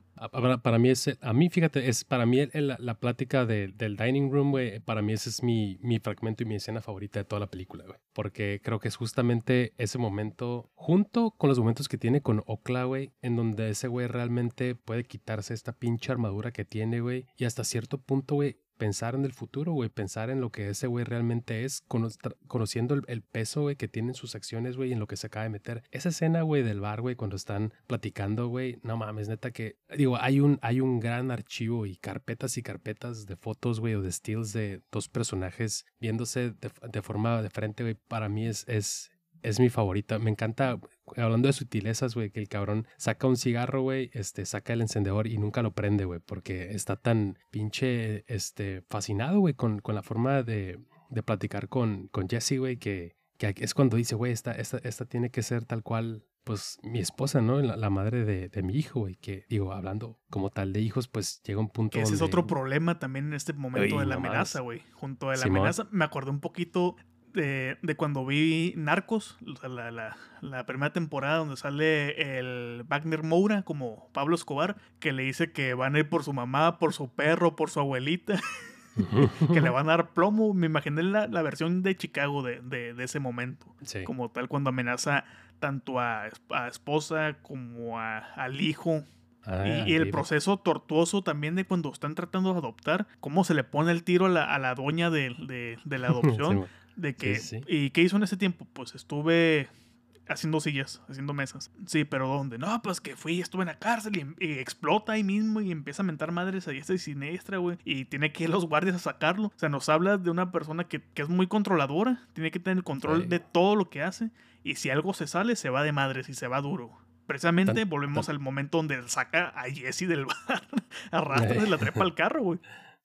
Para, mí es, a mí, fíjate, es para mí la, plática del dining room, güey, para mí ese es mi, mi fragmento y mi escena favorita de toda la película, güey. Porque creo que es justamente ese momento, junto con los momentos que tiene con Okla, güey, en donde ese güey realmente puede quitarse esta pinche armadura que tiene, güey, y hasta cierto punto, güey, pensar en el futuro, güey, pensar en lo que ese güey realmente es, conociendo el, peso, güey, que tienen sus acciones, güey, en lo que se acaba de meter. Esa escena, güey, del bar, güey, cuando están platicando, güey, no mames, neta que, digo, hay un, hay un gran archivo y carpetas y carpetas de fotos, güey, o de stills de dos personajes viéndose de, forma de frente, güey, para mí es, es mi favorita. Me encanta, hablando de sutilezas, güey, que el cabrón saca un cigarro, güey, este, saca el encendedor y nunca lo prende, güey, porque está tan pinche, este, fascinado, güey, con, con la forma de, de platicar con, con Jesse, güey, que, que es cuando dice, güey, esta, esta, esta tiene que ser tal cual pues mi esposa, ¿no? La, madre de, de, mi hijo, güey, que digo, hablando como tal de hijos, pues llega un punto. Ese es otro problema también en este momento de la amenaza, güey. Junto a la amenaza, me acordé un poquito de, cuando vi Narcos, la, primera temporada donde sale el Wagner Moura como Pablo Escobar, que le dice que van a ir por su mamá, por su perro, por su abuelita, que le van a dar plomo. Me imaginé la, versión de Chicago de, ese momento, como tal cuando amenaza tanto a, a esposa como a, al hijo Ah, y, y el proceso tortuoso también de cuando están tratando de adoptar, cómo se le pone el tiro a la, a la doña de, de- de la adopción. Sí. De que, sí, sí. ¿Y qué hizo en ese tiempo? Pues estuve haciendo sillas, haciendo mesas. Sí, pero ¿dónde? No, pues que fui, estuve en la cárcel y, y explota ahí mismo y empieza a mentar madres a diestra y siniestra, güey. Y tiene que ir los guardias a sacarlo. O sea, nos habla de una persona que, que es muy controladora, tiene que tener el control Sí. de todo lo que hace. Y si algo se sale, se va de madres y se va duro. Precisamente Tan- volvemos tan- al momento donde saca a Jesse del bar. Arrastra y la trepa al carro, güey.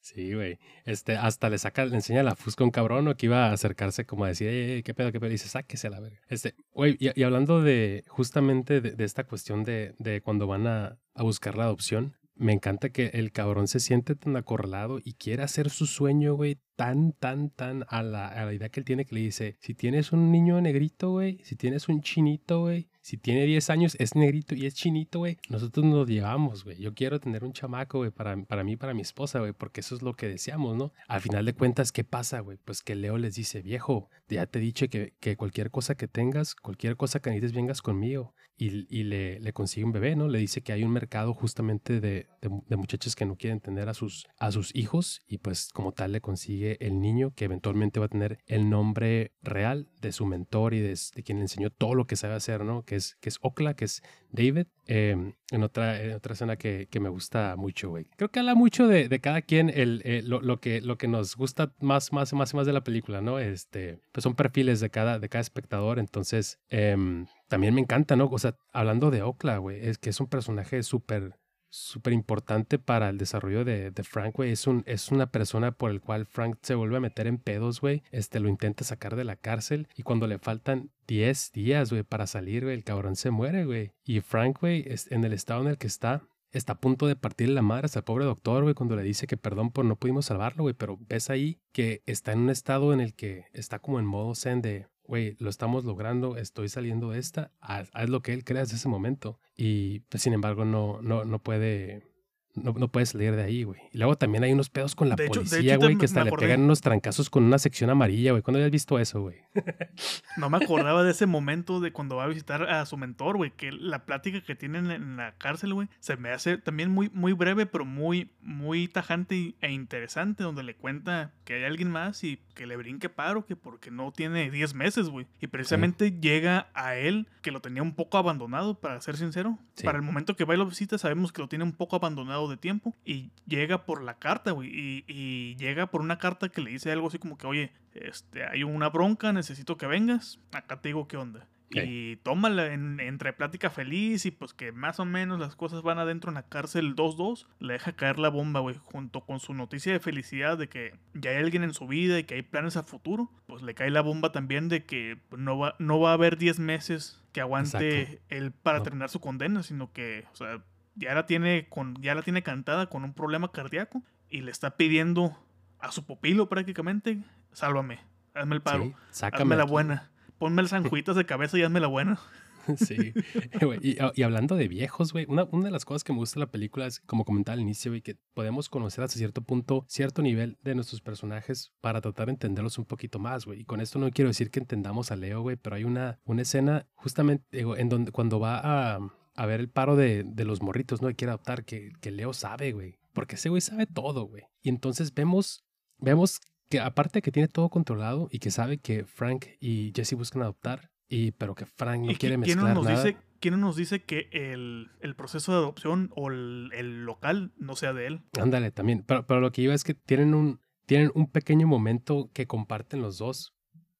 Sí, güey. Este, hasta le saca, le enseña la fusca a un cabrón o que iba a acercarse como a decir, "Eh, qué pedo, qué pedo. Y dice, sáquese a la verga. Este, güey, y, y hablando de justamente de, de esta cuestión de, de cuando van a, a buscar la adopción, me encanta que el cabrón se siente tan acorralado y quiere hacer su sueño, güey, tan, tan, tan a la, a la idea que él tiene que le dice, si tienes un niño negrito, güey, si tienes un chinito, güey, si tiene 10 años, es negrito y es chinito, güey, nosotros nos llevamos, güey. Yo quiero tener un chamaco, güey, para, para mí, para mi esposa, güey, porque eso es lo que deseamos, ¿no? Al final de cuentas, ¿qué pasa, güey? Pues que Leo les dice, viejo, ya te he dicho que, que cualquier cosa que tengas, cualquier cosa que necesites, vengas conmigo. Y, le, le consigue un bebé, ¿no? Le dice que hay un mercado justamente de, de, de muchachos que no quieren tener a sus, a sus hijos y pues como tal le consigue el niño que eventualmente va a tener el nombre real de su mentor y de, de quien le enseñó todo lo que sabe hacer, ¿no? Que es, que es Okla, que es David, eh, en, otra, en otra escena que, que me gusta mucho, güey. Creo que habla mucho de, de cada quien, el, eh, lo, lo, que, lo que nos gusta más, más, más y más de la película, ¿no? Este, pues son perfiles de cada, de cada espectador, entonces em, también me encanta, ¿no? O sea, hablando de Okla, güey, es que es un personaje súper súper importante para el desarrollo de, de Frank, güey. Es, un, es una persona por el cual Frank se vuelve a meter en pedos, güey. Este, lo intenta sacar de la cárcel y cuando le faltan 10 días, güey, para salir, güey, el cabrón se muere, güey. Y Frank, güey, es- en el estado en el que está, está a punto de partirle la madre hasta el pobre doctor, güey, cuando le dice que perdón por no pudimos salvarlo, güey, pero ves ahí que está en un estado en el que está como en modo zen de, güey, lo estamos logrando, estoy saliendo de esta, haz, lo que él crea desde ese momento. Y pues, sin embargo, no, no, no puede... No, no puede salir de ahí, güey. Y luego también hay unos pedos con la De policía, hecho, güey, que hasta le pegan unos trancazos con una sección amarilla, güey. ¿Cuándo habías visto eso, güey? No me acordaba de ese momento de cuando va a visitar a su mentor, güey. Que la plática que tienen en la cárcel, güey, se me hace también muy, muy breve, pero muy, muy tajante e interesante. Donde le cuenta que hay alguien más y que le brinque paro, que porque no tiene 10 meses, güey. Y precisamente llega a él, que lo tenía un poco abandonado, para ser sincero. Sí. Para el momento que va y lo visita, sabemos que lo tiene un poco abandonado de tiempo. Y llega por la carta, güey. Y, y llega por una carta que le dice algo así como que, oye, este, hay una bronca, necesito que vengas. Acá te digo qué onda. Y tómala en- entre plática feliz y pues que más o menos las cosas van adentro en la cárcel 2-2. Le deja caer la bomba, güey, junto con su noticia de felicidad de que ya hay alguien en su vida y que hay planes a futuro. Pues le cae la bomba también de que no va, no va a haber 10 meses que aguante Exacto. él para No. terminar su condena, sino que, o sea, ya la tiene con ya la tiene cantada con un problema cardíaco y le está pidiendo a su pupilo prácticamente, sálvame, hazme el paro, Sí, sácame hazme la aquí. buena, ponme el sanjuitas de cabeza y hazme la buena. Sí, güey, y, y hablando de viejos, güey, una, una de las cosas que me gusta de la película es, como comentaba al inicio, güey, que podemos conocer hasta cierto punto, cierto nivel de nuestros personajes para tratar de entenderlos un poquito más, güey. Y con esto no quiero decir que entendamos a Leo, güey, pero hay una, una escena justamente digo, en donde cuando va a, a ver el paro de, de los morritos, ¿no? Y quiere adoptar, que, que Leo sabe, güey. Porque ese güey sabe todo, güey. Y entonces vemos, vemos que aparte de que tiene todo controlado y que sabe que Frank y Jesse buscan adoptar, y pero que Frank no ¿Y quiere qui- quién no mezclar nos nada. dice, quién no nos dice que el, el proceso de adopción o el, el local no sea de él? Ándale, también. Pero, pero lo que iba es que tienen un, tienen un pequeño momento que comparten los dos.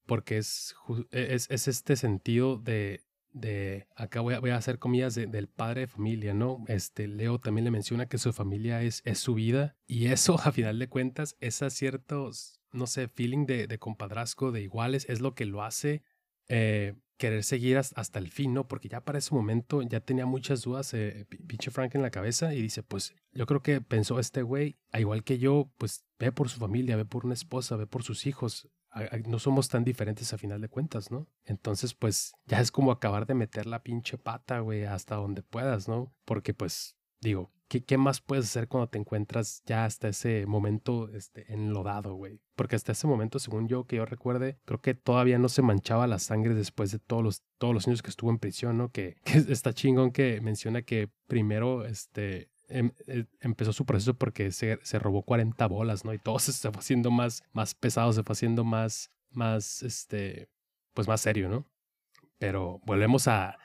Porque es, ju- es, es este sentido de, de acá voy a, voy a hacer comillas de- del padre de familia, ¿no? Este Leo también le menciona que su familia es, es su vida. Y eso, a final de cuentas, esa ciertos, no sé, feeling de, de compadrazgo, de iguales, es lo que lo hace eh, querer seguir has- hasta el fin, ¿no? Porque ya para ese momento ya tenía muchas dudas, eh, pi- pinche Frank en la cabeza y dice, pues yo creo que pensó este güey, a igual que yo, pues ve por su familia, ve por una esposa, ve por sus hijos. No somos tan diferentes a final de cuentas, ¿no? Entonces, pues ya es como acabar de meter la pinche pata, güey, hasta donde puedas, ¿no? Porque, pues, digo, ¿qué, más puedes hacer cuando te encuentras ya hasta ese momento este, enlodado, güey? Porque hasta ese momento, según yo, que yo recuerde, creo que todavía no se manchaba la sangre después de todos los, todos los años que estuvo en prisión, ¿no? Que está chingón que menciona que primero, este, em- eh, empezó su proceso porque se, se robó 40 bolas, ¿no? Y todo se fue haciendo más, más pesado, se fue haciendo más, más, este, pues más serio, ¿no? Pero volvemos a,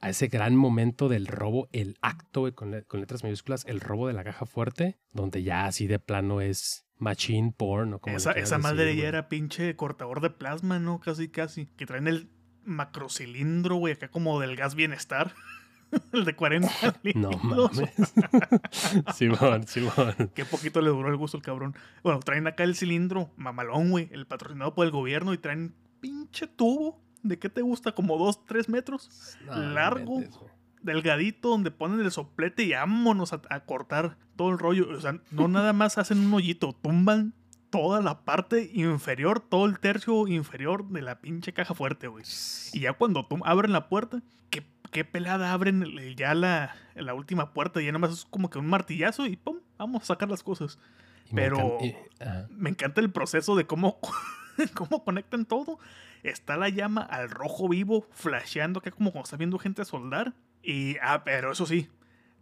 a ese gran momento del robo, el acto, güey, con, le- con letras mayúsculas, el robo de la caja fuerte, donde ya así de plano es machine porn, o como Esa, esa decir, madre güey. ya era pinche cortador de plasma, ¿no? Casi, casi. Que traen el macrocilindro, güey, acá como del gas bienestar. el de 40 No mames. Simón, Simón. Qué poquito le duró el gusto al cabrón. Bueno, traen acá el cilindro mamalón, güey, el patrocinado por el gobierno y traen pinche tubo. ¿De qué te gusta? Como dos, tres metros. No, no Largo. Delgadito, donde ponen el soplete y vámonos a, a cortar todo el rollo. O sea, no nada más hacen un hoyito, tumban toda la parte inferior, todo el tercio inferior de la pinche caja fuerte, güey. Y ya cuando abren la puerta, ¿qué, qué pelada abren ya la, la última puerta? Ya nomás es como que un martillazo y ¡pum! Vamos a sacar las cosas. Y me Pero- encanta- y- ajá. Me encanta el proceso de cómo, cómo conectan todo. Está la llama al rojo vivo, flasheando acá como cuando está viendo gente soldar. Y, ah, pero eso sí,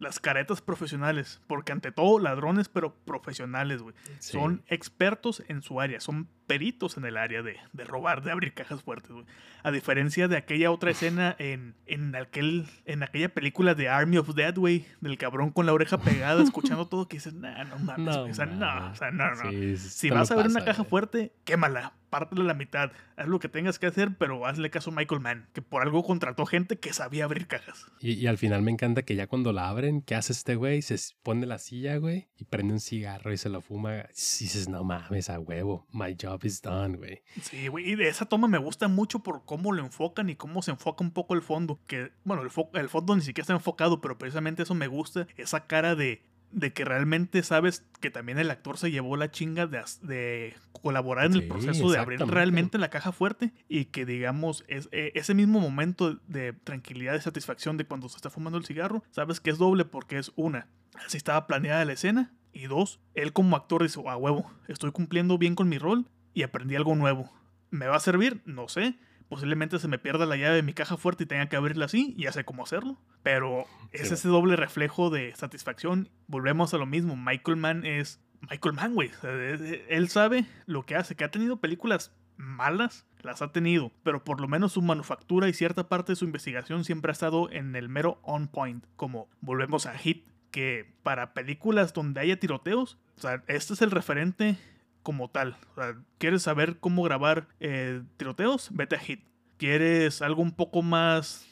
las caretas profesionales. Porque ante todo, ladrones, pero profesionales, güey. Sí. Son expertos en su área, son peritos en el área de, de robar, de abrir cajas fuertes, güey. A diferencia de aquella otra escena en, en, aquel, en aquella película de Army of Dead, güey, del cabrón con la oreja pegada, escuchando todo, que dices, nah, no mames, No, o sea, no, o sea, no, no. Sí, Si vas a ver una caja fuerte, quémala, pártela a la mitad, haz lo que tengas que hacer, pero hazle caso a Michael Mann, que por algo contrató gente que sabía abrir cajas. Y, y al final me encanta que ya cuando la abren, ¿qué hace este güey? Se pone la silla, güey, y prende un cigarro y se lo fuma. Y dices, no mames, a huevo. My job is done, güey. Sí, güey, y de esa toma me gusta mucho por cómo lo enfocan y cómo se enfoca un poco el fondo. Que, bueno, el, fo- el fondo ni siquiera está enfocado, pero precisamente eso me gusta. Esa cara de, de que realmente sabes que también el actor se llevó la chinga de, de colaborar en el proceso de abrir realmente la caja fuerte y que, digamos, es, eh, ese mismo momento de tranquilidad y satisfacción de cuando se está fumando el cigarro, sabes que es doble porque es una, así estaba planeada la escena. Y dos, él como actor dice, a huevo, estoy cumpliendo bien con mi rol y aprendí algo nuevo. ¿Me va a servir? No sé. Posiblemente se me pierda la llave de mi caja fuerte y tenga que abrirla así y ya sé cómo hacerlo. Pero es Sí, ese doble reflejo de satisfacción. Volvemos a lo mismo. Michael Mann es Michael Mann, güey. Es- es- Él sabe lo que hace. Que ha tenido películas malas, las ha tenido. Pero por lo menos su manufactura y cierta parte de su investigación siempre ha estado en el mero on point. Como volvemos a Hit. Que para películas donde haya tiroteos, o sea, este es el referente como tal. O sea, ¿quieres saber cómo grabar eh, tiroteos? Vete a Hit. ¿Quieres algo un poco más,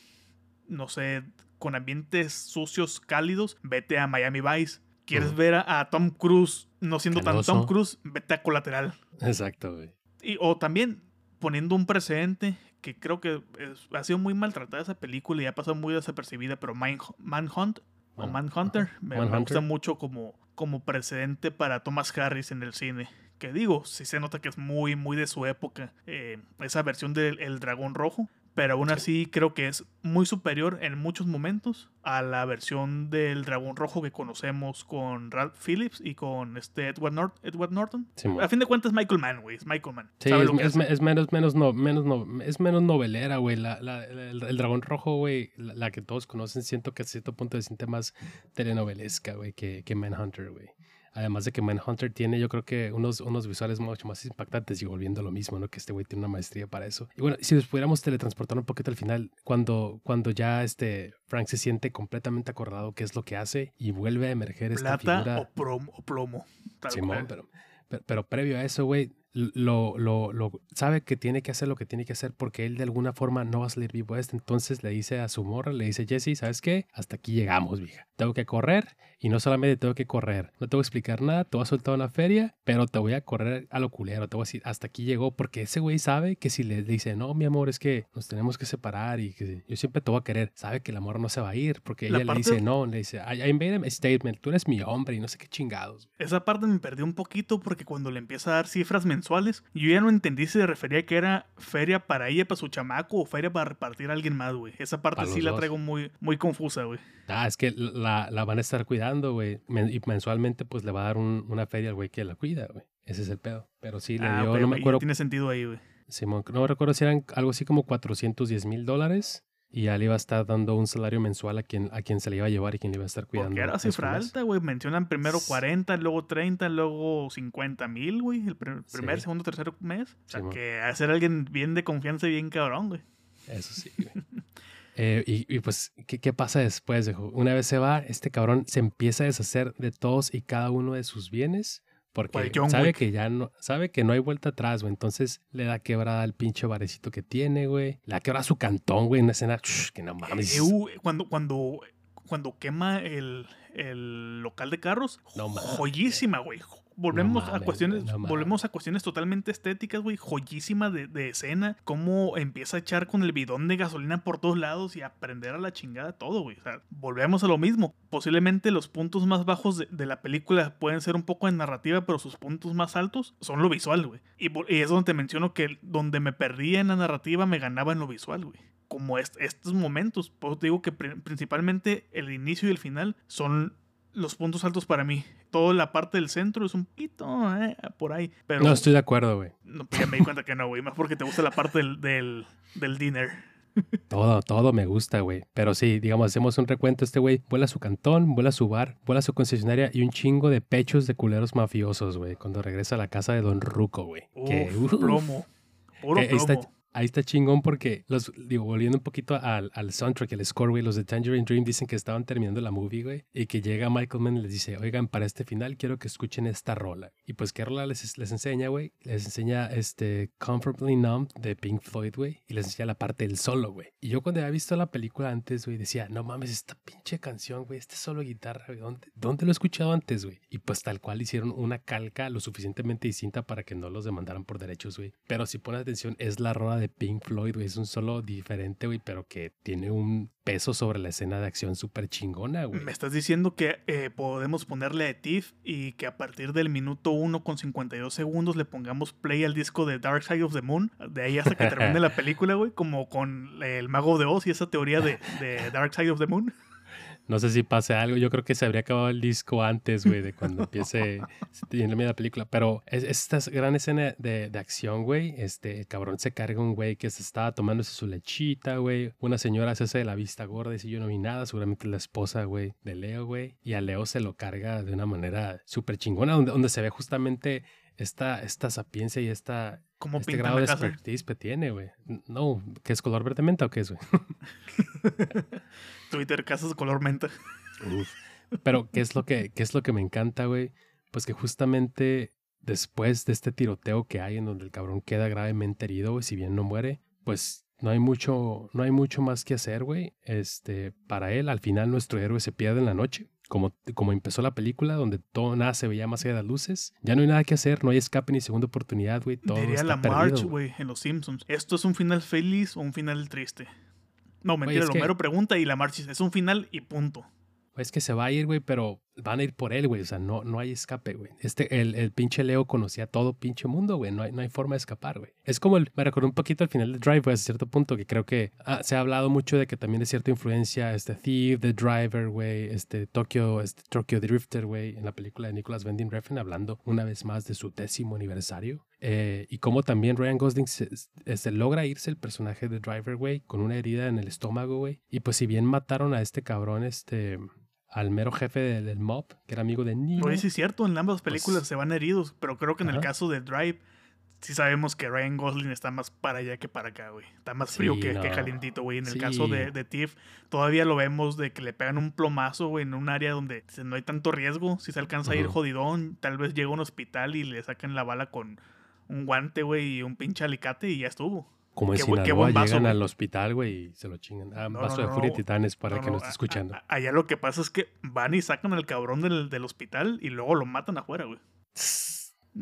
no sé, con ambientes sucios, cálidos? Vete a Miami Vice. ¿Quieres ver a, a Tom Cruise no siendo Canoso. tan Tom Cruise? Vete a Colateral. Exacto, güey. Y, o también poniendo un precedente que creo que es- ha sido muy maltratada esa película y ha pasado muy desapercibida, pero Manhunt o Man- Manhunter me, me gusta mucho como, como precedente para Thomas Harris en el cine. Que digo, sí se nota que es muy, muy de su época eh, esa versión del El Dragón Rojo. Pero aún así creo que es muy superior en muchos momentos a la versión del Dragón Rojo que conocemos con Ralph Phillips y con este Edward, Nort- Edward Norton. A fin de cuentas, Michael Mann, güey. Es Michael Mann. Sí, es, es es menos, menos, no, menos, no, es menos novelera, güey. La, la- el, el dragón rojo, güey, la, la que todos conocen, siento que a cierto punto se siente más telenovelesca, güey, que, que Manhunter, güey. Además de que Manhunter tiene, yo creo que unos, unos visuales mucho más impactantes y volviendo a lo mismo, ¿no? Que este güey tiene una maestría para eso. Y bueno, si nos pudiéramos teletransportar un poquito al final, cuando, cuando ya este Frank se siente completamente acordado qué es lo que hace y vuelve a emerger esta Plata figura. o, plomo, o plomo. tal Simón, cual. pero, pero, pero previo a eso, güey, lo, lo, lo, sabe que tiene que hacer lo que tiene que hacer porque él de alguna forma no va a salir vivo de esto. Entonces le dice a su morra, le dice, Jesse, ¿sabes qué? Hasta aquí llegamos, vieja. Tengo que correr y no solamente tengo que correr, no tengo que explicar nada, te voy a soltar una feria, pero te voy a correr a lo culero, te voy a decir, hasta aquí llegó porque ese güey sabe que si le dice, no, mi amor, es que nos tenemos que separar y que yo siempre te voy a querer, sabe que el amor no se va a ir porque La ella le dice, no, le dice, I, I made a statement, tú eres mi hombre y no sé qué chingados. Esa parte me perdí un poquito porque cuando le empieza a dar cifras mensuales. Yo ya no entendí si se refería que era feria para ella, para su chamaco, o feria para repartir a alguien más, güey. Esa parte sí la dos. traigo muy, muy confusa, güey. Ah, es que la, la van a estar cuidando, güey. Men- Y mensualmente, pues le va a dar un- una feria al güey que la cuida, güey. Ese es el pedo. Pero sí, le Ah, dio, no me acuerdo, Tiene sentido ahí, güey. Simón, no me recuerdo si eran algo así como 410 mil dólares. Y ya le iba a estar dando un salario mensual a quien, a quien se le iba a llevar y quien le iba a estar cuidando. Porque era cifra alta, güey. Mencionan primero S- 40, luego 30, luego 50 mil, güey. El pr- primer, Sí. segundo, tercer mes. O sea, Simón. que hacer alguien bien de confianza y bien cabrón, güey. Eso sí, güey. Eh, y, y, pues, ¿qué, qué pasa después? Una vez se va, este cabrón se empieza a deshacer de todos y cada uno de sus bienes. Porque John sabe Wick. que ya no, sabe que no hay vuelta atrás, güey. Entonces le da quebrada al pinche barecito que tiene, güey. Le da quebrada su cantón, güey, en una escena que no mames. Eh, uh, cuando, cuando, cuando quema el, el local de carros, No joyísima, güey. Volvemos mames, a cuestiones, no volvemos a cuestiones totalmente estéticas, güey. Joyísima de, de escena. Cómo empieza a echar con el bidón de gasolina por todos lados y a prender a la chingada todo, güey. O sea, volvemos a lo mismo. Posiblemente los puntos más bajos de, de la película pueden ser un poco en narrativa, pero sus puntos más altos son lo visual, güey. Y, y es donde te menciono que donde me perdía en la narrativa me ganaba en lo visual, güey como est- estos momentos. Te digo que pri- principalmente el inicio y el final son los puntos altos para mí. Toda la parte del centro es un pito eh, por ahí. Pero No estoy de acuerdo, güey. no, pues ya me di cuenta que no, güey. Más porque te gusta la parte del, del, del dinner. Todo, todo me gusta, güey. Pero sí, digamos, hacemos un recuento. Este güey vuela a su cantón, vuela a su bar, vuela a su concesionaria y un chingo de pechos de culeros mafiosos, güey. Cuando regresa a la casa de Don Ruco, güey. Que, Uf, plomo. Puro que está. Ahí está chingón porque, los, digo, volviendo un poquito al, al soundtrack, el score, güey, los de Tangerine Dream dicen que estaban terminando la movie, güey, y que llega Michael Mann y les dice, oigan, para este final quiero que escuchen esta rola. Y pues, ¿qué rola les, les enseña, güey? Les enseña este Comfortably Numb de Pink Floyd, güey, y les enseña la parte del solo, güey. Y yo cuando había visto la película antes, güey, decía, no mames, esta pinche canción, güey, este solo de guitarra, güey, ¿dónde, ¿dónde lo he escuchado antes, güey? Y pues tal cual hicieron una calca lo suficientemente distinta para que no los demandaran por derechos, güey. Pero si pones atención, es la rola de Pink Floyd, güey, es un solo diferente, güey, pero que tiene un peso sobre la escena de acción súper chingona, güey. Me estás diciendo que eh, podemos ponerle a TIFF y que a partir del minuto 1 con 52 segundos le pongamos play al disco de Dark Side of the Moon, de ahí hasta que termine la película, güey, como con el Mago de Oz y esa teoría de, de Dark Side of the Moon. No sé si pase algo. Yo creo que se habría acabado el disco antes, güey, de cuando empiece en la media película. Pero es, esta gran escena de, de acción, güey. Este, el cabrón se carga un güey que se estaba tomándose su lechita, güey. Una señora se hace de la vista gorda y dice yo no vi nada. Seguramente la esposa, güey, de Leo, güey. Y a Leo se lo carga de una manera súper chingona, donde, donde se ve justamente esta, esta sapiencia y esta, Como este grado de la casa. expertise que tiene, güey. No, ¿qué es color verde menta o qué es, güey? Twitter, casas de color menta. Pero, ¿qué es lo que, qué es lo que me encanta, güey? Pues que justamente después de este tiroteo que hay en donde el cabrón queda gravemente herido, güey, si bien no muere, pues no hay mucho, no hay mucho más que hacer, güey. Este, para él, al final nuestro héroe se pierde en la noche. Como, como empezó la película, donde todo nada se veía más allá de las luces. Ya no hay nada que hacer, no hay escape ni segunda oportunidad, güey. Todo Diría está la perdido, March, güey. en Los Simpsons. ¿Esto es un final feliz o un final triste? No, mentira, que- Homero pregunta y la March dice, es un final y punto. Es que se va a ir, güey, pero van a ir por él, güey. O sea, no, no hay escape, güey. Este, el, el pinche Leo conocía todo pinche mundo, güey. No hay, no hay forma de escapar, güey. Es como el, me recordó un poquito al final de Drive, güey, a cierto punto, que creo que ah, se ha hablado mucho de que también de cierta influencia, este Thief, The Driver, güey, este Tokyo, este Tokyo Drifter, güey, en la película de Nicholas Winding Refn, hablando una vez más de su décimo aniversario. Eh, y cómo también Ryan Gosling se, este, logra irse el personaje de Driver, güey, con una herida en el estómago, güey. Y pues si bien mataron a este cabrón, este al mero jefe de- del mob, que era amigo de Neo. Oye, sí es cierto, en ambas películas Pues- se van heridos, pero creo que en el caso de Drive, sí sabemos que Ryan Gosling está más para allá que para acá, güey. Está más frío Sí, que, que no. calientito, güey. En el Sí. caso de, de Tiff, todavía lo vemos de que le pegan un plomazo, güey, en un área donde no hay tanto riesgo. Si se alcanza a ir jodidón, tal vez llega a un hospital y le sacan la bala con un guante, güey, y un pinche alicate y ya estuvo. Como en Qué bu- qué Sinaloa buen vaso, llegan güey. al hospital, güey, y se lo chingan. Ah, No, vaso no, de no, furia no. titanes para No, el que no, no esté a- escuchando. a- allá lo que pasa es que van y sacan al cabrón del, del hospital y luego lo matan afuera, güey.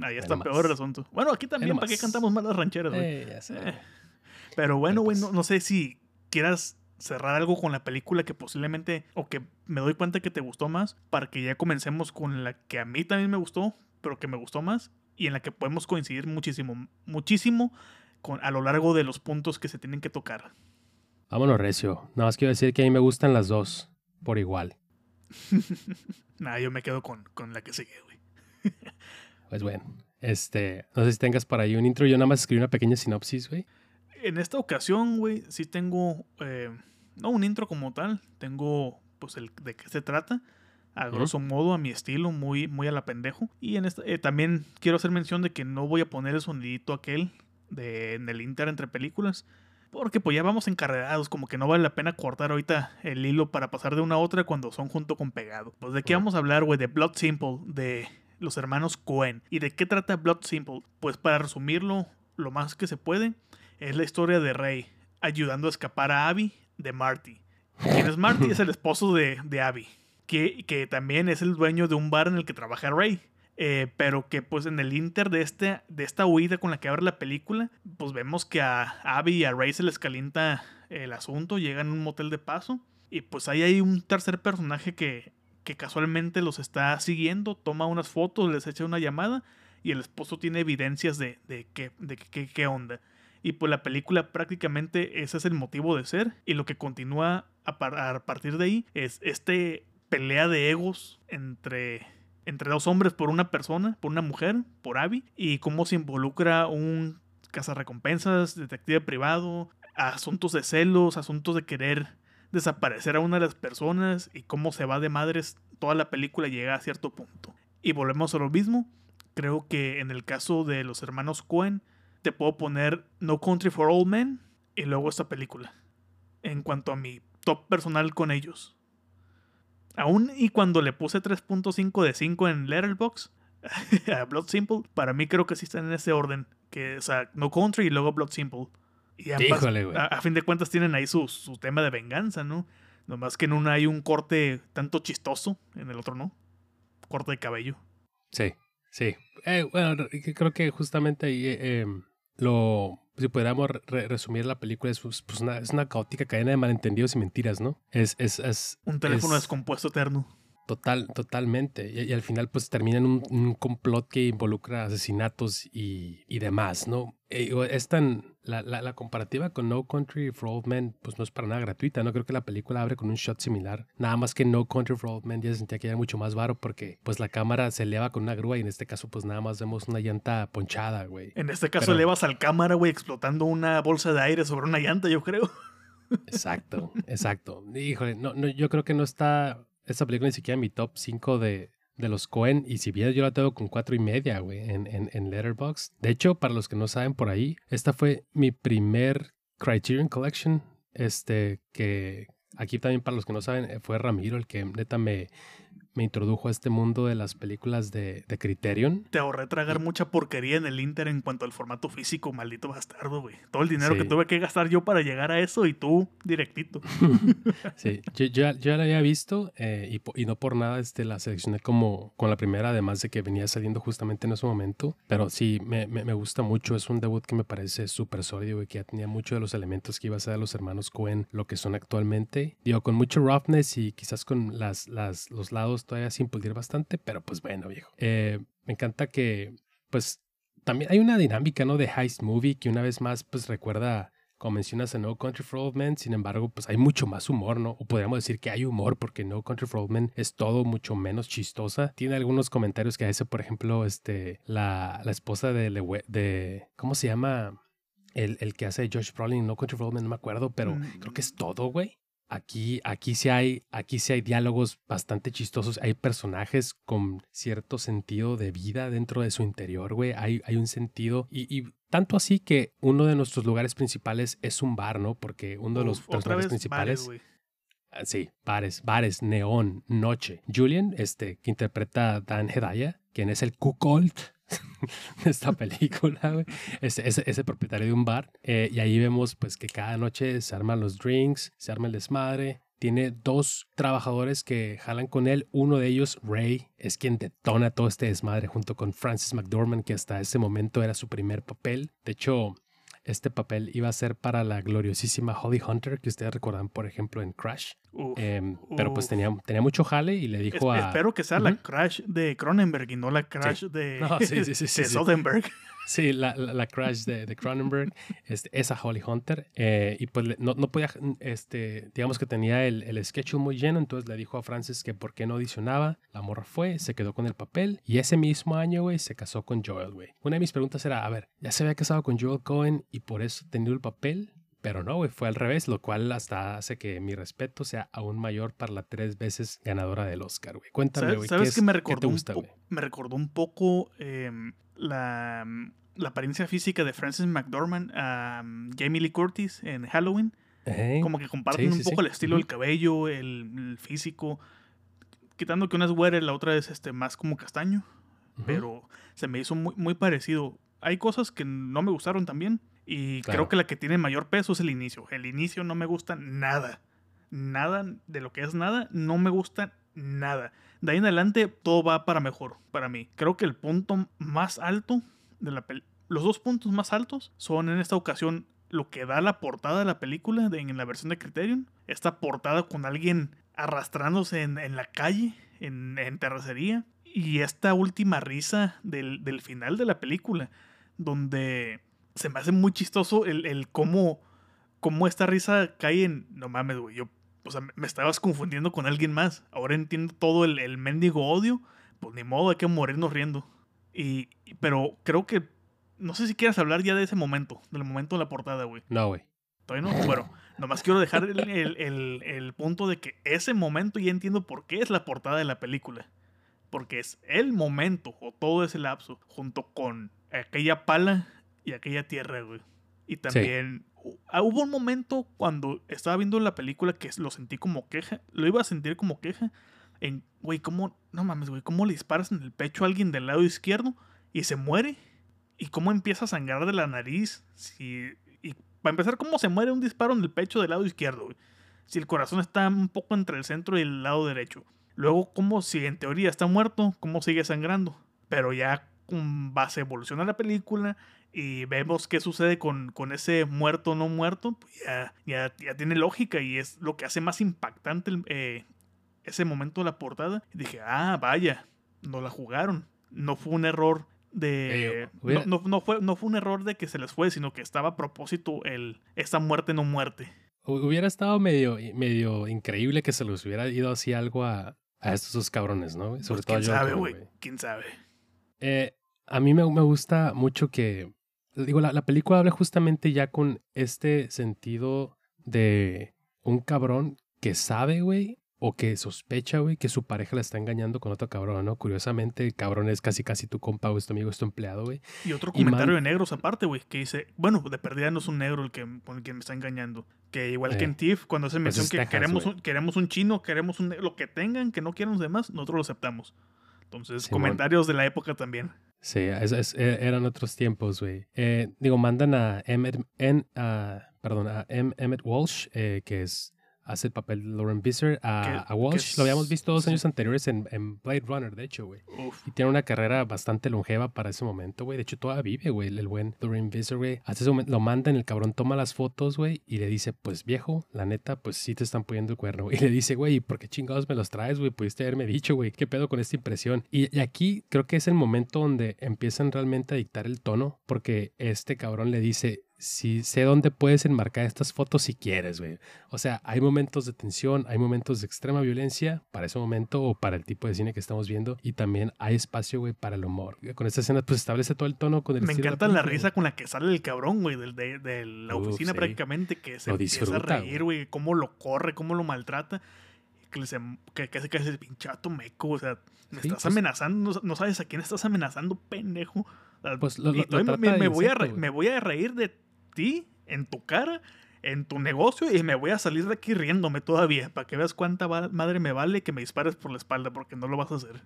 Ahí está nomás. peor el asunto. Bueno, aquí también, ¿para qué nomás. cantamos malas rancheras, güey? Eh, ya sé. Eh. Pero bueno, güey, no, no sé si quieras cerrar algo con la película que posiblemente, o que me doy cuenta que te gustó más, para que ya comencemos con la que a mí también me gustó, pero que me gustó más, y en la que podemos coincidir muchísimo, muchísimo con, a lo largo de los puntos que se tienen que tocar. Vámonos, Recio. Nada más quiero decir que a mí me gustan las dos, por igual. Nada, yo me quedo con, con la que sigue, güey. pues bueno, este, no sé si tengas por ahí un intro. Yo nada más escribí una pequeña sinopsis, güey. En esta ocasión, güey, sí tengo, eh, no un intro como tal, tengo, pues, el de qué se trata a grosso modo, a mi estilo, muy, muy a la pendejo. Y en esta, eh, también quiero hacer mención de que no voy a poner el sonidito aquel de, en el inter entre películas. Porque pues ya vamos encarrerados, como que no vale la pena cortar ahorita el hilo para pasar de una a otra cuando son junto con pegado. Pues de qué vamos a hablar, güey, de Blood Simple, de los hermanos Cohen. ¿Y de qué trata Blood Simple? Pues para resumirlo lo más que se puede, es la historia de Rey ayudando a escapar a Abby de Marty. ¿Quién es Marty? es el esposo de, de Abby que, también es el dueño de un bar en el que trabaja Ray. Eh, pero que pues en el inter de, este, de esta huida con la que abre la película, pues vemos que a Abby y a Ray se les calienta el asunto, llegan a un motel de paso y pues ahí hay un tercer personaje que, que casualmente los está siguiendo, toma unas fotos, les echa una llamada y el esposo tiene evidencias de, de, qué, de qué onda. Y pues la película prácticamente ese es el motivo de ser y lo que continúa a, a partir de ahí es este pelea de egos entre, entre dos hombres por una persona, por una mujer, por Abby, y cómo se involucra un cazarrecompensas, detective privado, asuntos de celos, asuntos de querer desaparecer a una de las personas y cómo se va de madres toda la película llega a cierto punto. Y volvemos a lo mismo. Creo que en el caso de los hermanos Cohen, te puedo poner No Country for Old Men y luego esta película. En cuanto a mi top personal con ellos. Aún y cuando le puse 3.5 de 5 en Letterboxd a Blood Simple, para mí creo que sí están en ese orden. Que, o sea, No Country y luego Blood Simple. Y a, fin de cuentas tienen ahí su, tema de venganza, ¿no? Nomás que en una hay un corte tanto chistoso, en el otro no. Corte de cabello. Sí, sí. Eh, bueno, creo que justamente ahí eh, em, lo si pudiéramos resumir la película, es, pues, pues una, es una caótica cadena de malentendidos y mentiras, ¿no? Es, es, es un teléfono descompuesto eterno. Total, totalmente. Y, al final, pues termina en un, complot que involucra asesinatos y, y demás, ¿no? Eh, es tan. La, la, comparativa con No Country for Old Men, pues no es para nada gratuita. No creo que la película abre con un shot similar. Nada más que No Country for Old Men ya se sentía que era mucho más varo porque, pues la cámara se eleva con una grúa y en este caso, pues nada más vemos una llanta ponchada, güey. En este caso, elevas al cámara, güey, explotando una bolsa de aire sobre una llanta, yo creo. Exacto, exacto. Híjole, no, no, yo creo que no está esta película ni siquiera en mi top 5 de, de los Cohen. Y si bien yo la tengo con cuatro y media, güey, en, en, en Letterboxd. De hecho, para los que no saben por ahí, esta fue mi primer Criterion Collection. Este, que aquí también para los que no saben, fue Ramiro el que neta me, me introdujo a este mundo de las películas de, de, Criterion. Te ahorré tragar mucha porquería en el Inter en cuanto al formato físico, maldito bastardo, güey. Todo el dinero que tuve que gastar yo para llegar a eso y tú directito. sí, yo, ya, la había visto eh, y, y, no por nada este, la seleccioné como con la primera, además de que venía saliendo justamente en ese momento. Pero sí, me, me, me gusta mucho. Es un debut que me parece súper sólido y que ya tenía muchos de los elementos que iba a ser los hermanos Cohen, lo que son actualmente. Digo, con mucho roughness y quizás con las, las, los lados todavía sin pulir bastante, pero pues bueno, viejo. Eh, me encanta que, pues, también hay una dinámica, ¿no? De heist movie que una vez más, pues, recuerda, como mencionas, a No Country for Old Men, sin embargo, pues hay mucho más humor, ¿no? O podríamos decir que hay humor porque No Country for Old Men es todo mucho menos chistosa. Tiene algunos comentarios que hace, por ejemplo, este, la, la esposa de, de, ¿cómo se llama? El, el, que hace Josh Brolin, No Country for Old Men, no me acuerdo, pero mm. creo que es todo, güey. Aquí, aquí, sí hay, aquí sí hay diálogos bastante chistosos. Hay personajes con cierto sentido de vida dentro de su interior, güey. Hay, hay un sentido. Y, tanto así que uno de nuestros lugares principales es un bar, ¿no? Porque uno de los personajes principales. Ah, sí, bares, bares, neón, noche. Julian, este, que interpreta a Dan Hedaya, quien es el esta película, güey. Es, el propietario de un bar. Eh, y ahí vemos pues que cada noche se arman los drinks, se arma el desmadre. Tiene dos trabajadores que jalan con él. Uno de ellos, Ray, es quien detona todo este desmadre junto con Francis McDormand, que hasta ese momento era su primer papel. De hecho, este papel iba a ser para la gloriosísima Holly Hunter, que ustedes recuerdan, por ejemplo, en Crash. Uf, Em, pero pues tenía, tenía mucho jale y le Es- dijo a... Espero que sea la. Crash de Cronenberg y no la Crash de, No, sí, sí, de. Soderbergh. Sí, la, la, la Crash de, de Cronenberg, este, esa Holly Hunter. eh, y pues no, no podía, este, digamos que tenía el, el sketch muy lleno, entonces le dijo a Francis que por qué no audicionaba. La morra fue, se quedó con el papel y ese mismo año, güey, se casó con Joel, güey. Una de mis preguntas era, a ver, ya se había casado con Joel Cohen y por eso tenía el papel. Pero no, güey, fue al revés, lo cual hasta hace que mi respeto sea aún mayor para la tres veces ganadora del Oscar, güey. Cuéntame, ¿Sabes, güey, sabes ¿qué, que me recordó, te gusta, me recordó un poco em, la, la apariencia física de Frances McDormand a um, Jamie Lee Curtis en Halloween? Como que comparten sí, un poco sí. el estilo del cabello, el, el físico. Quitando que una es güera y la otra es este, más como castaño. Pero se me hizo muy, muy parecido. Hay cosas que no me gustaron también. Y Claro. creo que la que tiene mayor peso es el inicio. El inicio no me gusta nada. Nada de lo que es nada, no me gusta nada. De ahí en adelante todo va para mejor, para mí. Creo que el punto más alto de la película... Los dos puntos más altos son en esta ocasión lo que da la portada de la película en la versión de Criterion. Esta portada con alguien arrastrándose en, la calle, en, en terracería. Y esta última risa del, del final de la película, donde se me hace muy chistoso el, el cómo, cómo esta risa cae en... No mames, güey, yo... O sea, me- estabas confundiendo con alguien más. Ahora entiendo todo el, el mendigo odio. Pues ni modo, hay que morirnos riendo. Y, pero creo que... No sé si quieras hablar ya de ese momento, del momento de la portada, güey. No, güey. Todavía no. Bueno, nomás quiero dejar el, el- el- punto de que ese momento ya entiendo por qué es la portada de la película. Porque es el momento, o todo ese lapso, junto con aquella pala y aquella tierra, güey. Y también ah, hubo un momento cuando estaba viendo la película que lo sentí como queja. Lo iba a sentir como queja. En, güey, ¿cómo? No mames, güey, ¿cómo le disparas en el pecho a alguien del lado izquierdo y se muere? ¿Y cómo empieza a sangrar de la nariz? Si, y para empezar, ¿cómo se muere un disparo en el pecho del lado izquierdo? Si el corazón está un poco entre el centro y el lado derecho. Luego, ¿cómo si en teoría está muerto? ¿Cómo sigue sangrando? Pero ya con base evoluciona la película y vemos qué sucede con, con ese muerto o no muerto, pues ya, ya, ya tiene lógica y es lo que hace más impactante el- eh, ese momento de la portada. Y dije, ah, vaya, no la jugaron. No fue un error de... Eh, no, no- no fue, no fue un error de que se les fue, sino que estaba a propósito el esta muerte no muerte. Hu- Hubiera estado medio, medio increíble que se les hubiera ido así algo a, a estos dos cabrones, ¿no? güey? Sobre Pues, todo a quién Joel sabe, güey. güey. Quién sabe. Eh, a mí me, me gusta mucho que, digo, la, la película habla justamente ya con este sentido de un cabrón que sabe, güey, o que sospecha, güey, que su pareja la está engañando con otro cabrón, ¿no? Curiosamente, el cabrón es casi casi tu compa o es tu amigo, es tu empleado, güey. Y otro Y comentario man- de negros aparte, güey, que dice, bueno, de perdida no es un negro el que, con el que me está engañando. Que igual que Eh, en TIFF, cuando hace pues mención que Texas, queremos, un, queremos un chino, queremos un negro, lo que tengan, que no quieran los demás, nosotros lo aceptamos. Entonces, Simón. comentarios de la época también. Sí, es- es- e- eran otros tiempos, güey. Eh, digo, mandan a Emmett, en, perdón, a M. Emmett Walsh, eh, que es hace el papel de Lauren Visser, a, a Walsh. Lo habíamos visto dos sí. años anteriores en, en Blade Runner, de hecho, güey. Y tiene una carrera bastante longeva para ese momento, güey. De hecho, todavía vive, güey, el buen Lauren Visser, güey. Hace ese momento, lo mandan, el cabrón toma las fotos, güey, y le dice, pues viejo, la neta, pues sí te están poniendo el cuerno, güey. Y le dice, güey, ¿por qué chingados me los traes, güey? Pudiste haberme dicho, güey, ¿qué pedo con esta impresión? Y, y aquí creo que es el momento donde empiezan realmente a dictar el tono, porque este cabrón le dice, sí, sé dónde puedes enmarcar estas fotos si quieres, güey. O sea, hay momentos de tensión, hay momentos de extrema violencia para ese momento o para el tipo de cine que estamos viendo y también hay espacio, güey, para el humor. Con esta escena, pues establece todo el tono con el Me de encanta la risa con la que sale el cabrón, güey, de, de la Uf, oficina sí. prácticamente, que se Lo empieza a reír, güey, cómo lo corre, cómo lo maltrata. Que, se- que casi casi el pinchato meco, o sea, me Sí, estás pues- amenazando, no, no sabes a quién estás amenazando, pendejo. Pues lo- lo- voy a re- me voy a reír de en tu cara, en tu negocio, y me voy a salir de aquí riéndome todavía, para que veas cuánta madre me vale que me dispares por la espalda, porque no lo vas a hacer.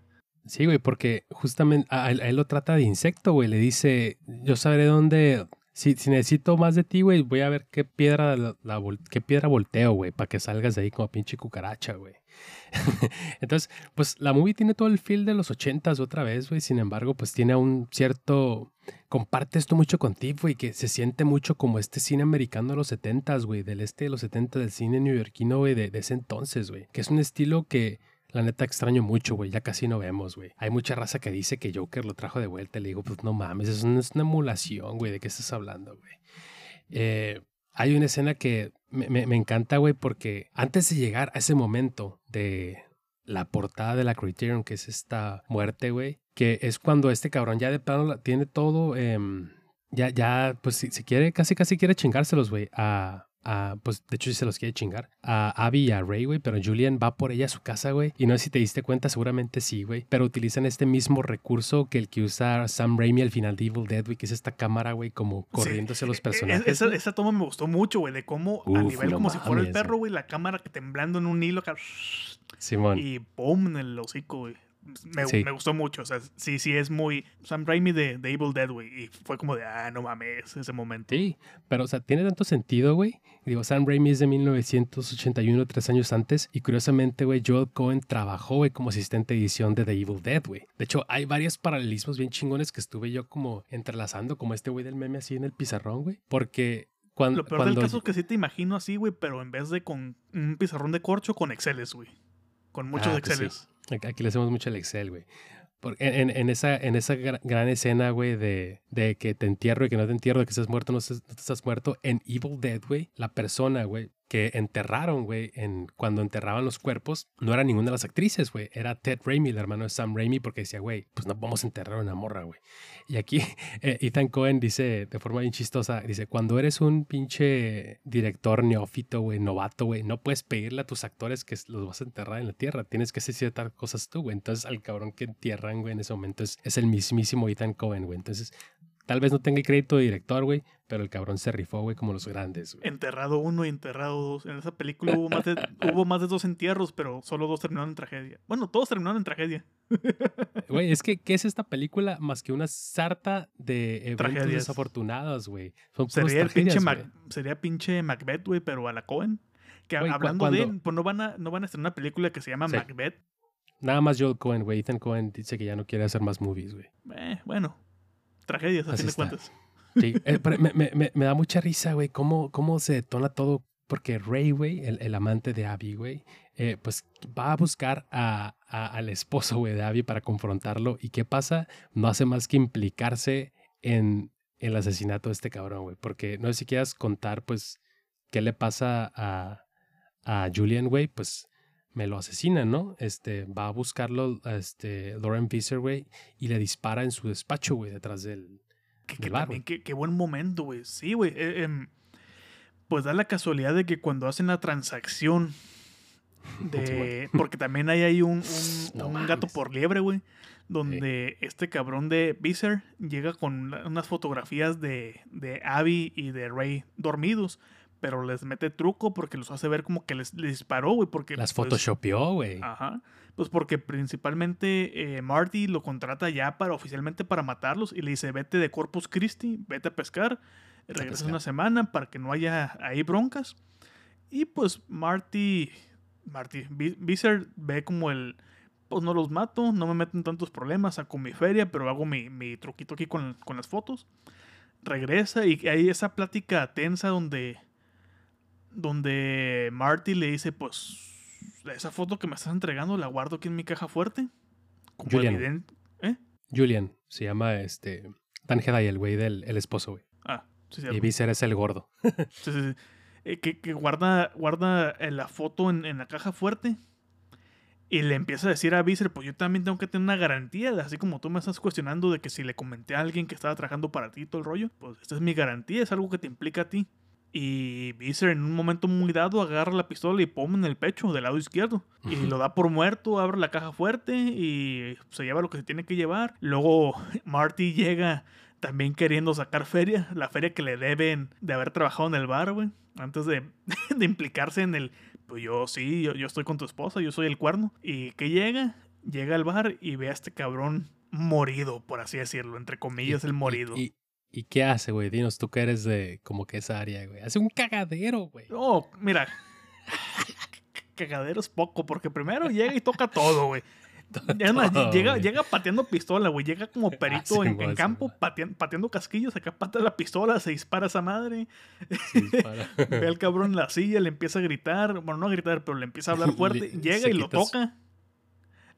Sí, güey, porque justamente a él lo trata de insecto, güey. Le dice, yo sabré dónde... Si, si necesito más de ti, güey, voy a ver qué piedra, qué piedra volteo, güey, para que salgas de ahí como pinche cucaracha, güey. Entonces, pues la movie tiene todo el feel de los ochentas otra vez, güey. Sin embargo, pues tiene un cierto comparte esto mucho contigo, güey, que se siente mucho como este cine americano de los 70 güey, del este de los 70 del cine neoyorquino, güey, de, de ese entonces, güey. Que es un estilo que la neta extraño mucho, güey. Ya casi no vemos, güey. Hay mucha raza que dice que Joker lo trajo de vuelta. Le digo, pues no mames, es una, es una emulación, güey. ¿De qué estás hablando, güey? Eh, hay una escena que me, me- me encanta, güey, porque antes de llegar a ese momento de la portada de la Criterion, que es esta muerte, güey, que es cuando este cabrón ya de plano la- tiene todo, em, ya, ya, pues si, si quiere, casi, casi quiere chingárselos, güey, a, a, pues de hecho sí se los quiere chingar, a Abby y a Ray, güey, pero Julian va por ella a su casa, güey, y no sé si te diste cuenta, seguramente sí, güey, pero utilizan este mismo recurso que el que usa Sam Raimi al final de Evil Dead, güey, que es esta cámara, güey, como corriendo hacia los E- e- personajes. Esa, toma me gustó mucho, güey, de cómo a nivel no como si fuera el perro, güey. la cámara que temblando en un hilo Simón. y ¡pum! en el hocico, güey. Me, Sí. me gustó mucho, o sea, sí, sí es muy Sam Raimi de, de Evil Dead, güey, y fue como de, ah, no mames, ese momento. Sí, pero o sea, tiene tanto sentido, güey. Digo, Sam Raimi es de 1981, tres años antes. Y curiosamente, güey, Joel Cohen trabajó, güey, como asistente de edición de The Evil Dead, güey. De hecho, hay varios paralelismos bien chingones que estuve yo como entrelazando, como este güey del meme así en el pizarrón, güey. Porque cuando... Lo peor cuando del caso es que sí te imagino así, güey, pero en vez de con un pizarrón de corcho, con Exceles, güey. Con muchos Ah, pues sí. Exceles. Aquí le hacemos mucho el Excel, güey. Por- En, en- esa, en esa gra- gran escena, güey, de, de que te entierro y que no te entierro, de que estás muerto, no, estás- no estás muerto, en Evil Dead, güey, la persona, güey, que enterraron, güey, en, cuando enterraban los cuerpos, no era ninguna de las actrices, güey, era Ted Raimi, el hermano de Sam Raimi, porque decía, güey, pues no vamos a enterrar a una morra, güey. Y aquí eh, Ethan Cohen dice, de forma bien chistosa, dice, cuando eres un pinche director neófito, güey, novato, güey, no puedes pedirle a tus actores que los vas a enterrar en la tierra, tienes que hacer ciertas cosas tú, güey. Entonces al cabrón que entierran, güey, en ese momento es, es el mismísimo Ethan Cohen, güey. Entonces, tal vez no tenga el crédito de director, güey, pero el cabrón se rifó, güey, como los grandes, güey. Enterrado uno y enterrado dos. En esa película hubo más, de, hubo más de dos entierros, pero solo dos terminaron en tragedia. Bueno, todos terminaron en tragedia. Güey, es que, ¿qué es esta película más que una sarta de eventos Tragedias. desafortunados, güey? Son Sería tragedias, pinche, güey. Sería pinche Macbeth, güey, pero a la Cohen. Que Güey, hablando de, cuando- pues no van a, no van a estrenar una película que se llama Sí. Macbeth. Nada más Joel Cohen, güey. Ethan Cohen dice que ya no quiere hacer más movies, güey. Eh, bueno, tragedias, a Así fin de cuentas. Sí, eh, me, me- me- me da mucha risa, güey, cómo, cómo se detona todo. Porque Ray, güey, el, el amante de Abby, güey, eh, pues va a buscar a, a- al esposo, güey, de Abby para confrontarlo. ¿Y qué pasa? No hace más que implicarse en el asesinato de este cabrón, güey. Porque no sé si quieras contar, pues, qué le pasa a, a Julian, güey, pues me lo asesina, ¿no? Este, va a buscarlo, este, Lauren Visser, güey, y le dispara en su despacho, güey, detrás del, Que, del bar, también, qué, qué buen momento, güey. Sí, güey. eh, em, pues da la casualidad de que cuando hacen la transacción de... Porque también hay ahí un, un- No un gato por liebre, güey. Donde este cabrón de Visser llega con una- unas fotografías de, de Abby y de Ray dormidos. Pero les mete truco porque los hace ver como que les, les disparó, güey. Porque Las pues, photoshopeó, güey. Ajá. Pues porque principalmente eh, Marty lo contrata ya para oficialmente para matarlos y le dice, vete de Corpus Christi, vete a pescar, regresas pescar. una semana para que no haya ahí broncas. Y pues Marty, Marty, Vi- Visser ve como el, pues no los mato, no me meten tantos problemas, saco mi feria, pero hago mi, mi truquito aquí con, con las fotos. Regresa y hay esa plática tensa donde, donde Marty le dice, pues esa foto que me estás entregando la guardo aquí en mi caja fuerte. Como Julian. ¿Eh? Julian, se llama este. Dan Hedaya, el güey del el esposo, güey. Ah, sí, Y. Visser es el gordo. Sí, sí, sí. Eh, que, que guarda, guarda eh, la foto en, en la caja fuerte. Y le empieza a decir a Visser, pues yo también tengo que tener una garantía, así como tú me estás cuestionando de que si le comenté a alguien que estaba trabajando para ti todo el rollo, pues esta es mi garantía, es algo que te implica a ti. Y Visser en un momento muy dado agarra la pistola y pone en el pecho del lado izquierdo. Y lo da por muerto, abre la caja fuerte y se lleva lo que se tiene que llevar. Luego Marty llega también queriendo sacar feria, la feria que le deben de haber trabajado en el bar, güey. Antes de, de implicarse en el, pues yo sí, yo, yo estoy con tu esposa, yo soy el cuerno. Y que llega, llega al bar y ve a este cabrón morido, por así decirlo, entre comillas, Y- el morido. ¿Y, y, qué hace, güey? Dinos tú que eres de como que esa área, güey. Hace un cagadero, güey. Oh, mira. Cagadero es poco, porque primero llega y toca todo, güey. No, llega, llega pateando pistola, güey. Llega como perito sí, en, campo, pateando casquillos. Acá patea la pistola, se dispara esa madre. Sí, dispara. Ve al cabrón en la silla, le empieza a gritar. Bueno, no a gritar, pero le empieza a hablar fuerte. Le- llega se y lo su- toca.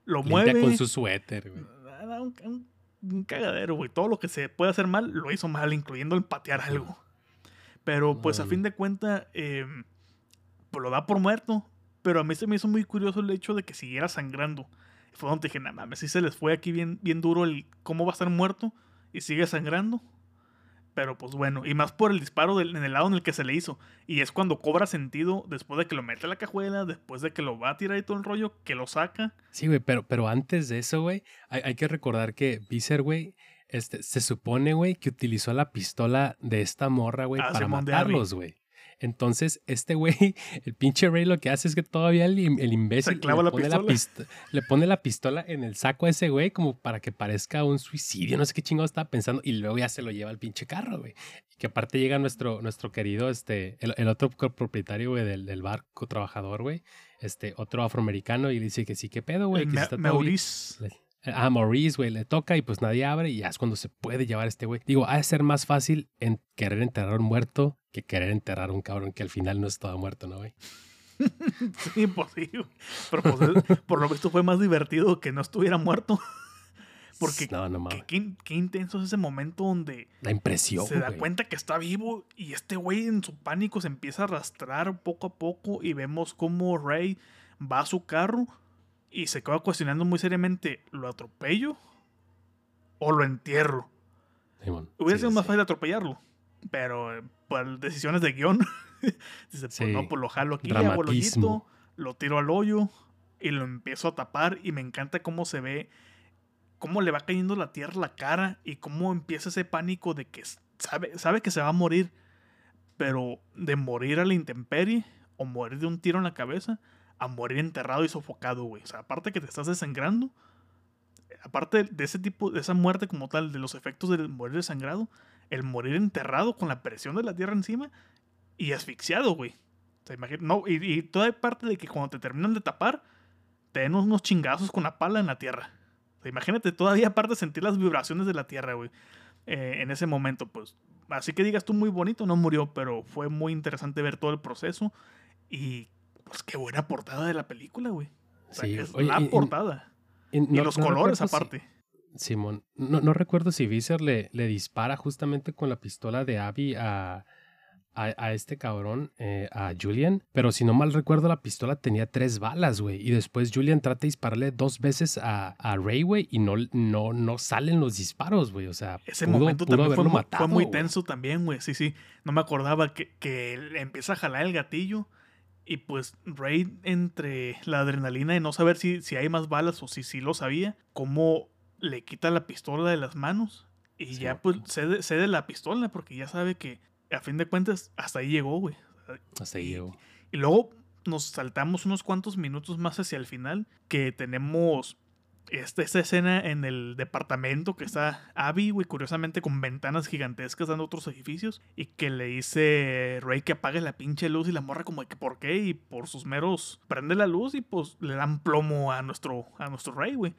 Lo mueve. con su suéter, güey. Ah, Un, un- un cagadero, güey. Todo lo que se puede hacer mal, lo hizo mal, incluyendo el patear algo. Pero pues a fin de cuentas, eh, pues lo da por muerto. Pero a mí se me hizo muy curioso el hecho de que siguiera sangrando. Y fue donde dije, nada mames, si se les fue aquí bien, bien duro el cómo va a estar muerto y sigue sangrando. Pero pues bueno, y más por el disparo del- en el lado en el que se le hizo. Y es cuando cobra sentido después de que lo mete a la cajuela, después de que lo va a tirar y todo el rollo, que lo saca. Sí, güey, pero, pero antes de eso, güey, hay, hay que recordar que Visser, güey, este, se supone, güey, que utilizó la pistola de esta morra, güey, Ah, para Simón matarlos, güey. Entonces, este güey, el pinche Rey lo que hace es que todavía el, el imbécil clava le, la pone pistola. pist- le pone la pistola en el saco a ese güey como para que parezca un suicidio, no sé qué chingado estaba pensando, y luego ya se lo lleva al pinche carro, güey. Y que aparte llega nuestro, nuestro querido, este, el, el otro propietario, güey, del, del barco trabajador, güey, este, otro afroamericano, y le dice que sí, qué pedo, güey, que Ma- está. Maurice. Le- A Maurice, güey, le toca y pues nadie abre y ya es cuando se puede llevar a este güey. Digo, ha de ser más fácil en querer enterrar un muerto que querer enterrar un cabrón que al final no estaba muerto, ¿no, güey? Sí, pues sí, güey. Pero pues, es- por lo visto fue más divertido que no estuviera muerto. Porque No, no qué, qué- qué intenso es ese momento donde La impresión, se da güey. cuenta que está vivo y este güey en su pánico se empieza a arrastrar poco a poco y vemos cómo Rey va a su carro y se queda cuestionando muy seriamente, ¿lo atropello o lo entierro? Simón. Hubiera Sí, sido sí, más sí. fácil atropellarlo, pero eh, por decisiones de guion, dice, pues Sí. no, pues lo jalo aquí, hago hoyito, lo tiro al hoyo y lo empiezo a tapar y me encanta cómo se ve, cómo le va cayendo la tierra a la cara y cómo empieza ese pánico de que sabe, sabe que se va a morir, pero de morir a la intemperie o morir de un tiro en la cabeza morir enterrado y sofocado, güey. O sea, aparte que te estás desangrando, aparte de ese tipo, de esa muerte como tal, de los efectos del morir desangrado, el morir enterrado con la presión de la tierra encima y asfixiado, güey. O sea, no, y, y toda parte de que cuando te terminan de tapar, te den unos chingazos con la pala en la tierra. O sea, imagínate todavía aparte sentir las vibraciones de la tierra, güey. eh, en ese momento, pues. Así que digas tú muy bonito, no murió, pero fue muy interesante ver todo el proceso. Y pues qué buena portada de la película, güey. O sea, Sí, es oye, la y- portada. Y, Y, no- los no colores si- aparte. Simón, no, no recuerdo si Visser le, le dispara justamente con la pistola de Abby a, a, a este cabrón, eh, a Julian, pero si no mal recuerdo la pistola tenía tres balas, güey, y después Julian trata de dispararle dos veces a, a Ray, güey, y no, no, no salen los disparos, güey, o sea, Ese pudo- momento pudo también fue muy, matado, fue muy güey. tenso también, güey. Sí, sí. No me acordaba que, que él empieza a jalar el gatillo. Y pues Ray, entre la adrenalina de no saber si, si hay más balas o si sí lo sabía, cómo le quita la pistola de las manos. Y Sí, ya pues cede, cede la pistola porque ya sabe que a fin de cuentas hasta ahí llegó, güey. Hasta ahí y- llegó. Y luego nos saltamos unos cuantos minutos más hacia el final, que tenemos esta, esta escena en el departamento que está Abby, güey, curiosamente con ventanas gigantescas dando otros edificios, y que le dice Ray que apague la pinche luz y la morra como de que por qué, y por sus meros prende la luz y pues le dan plomo a nuestro, a nuestro Ray, güey,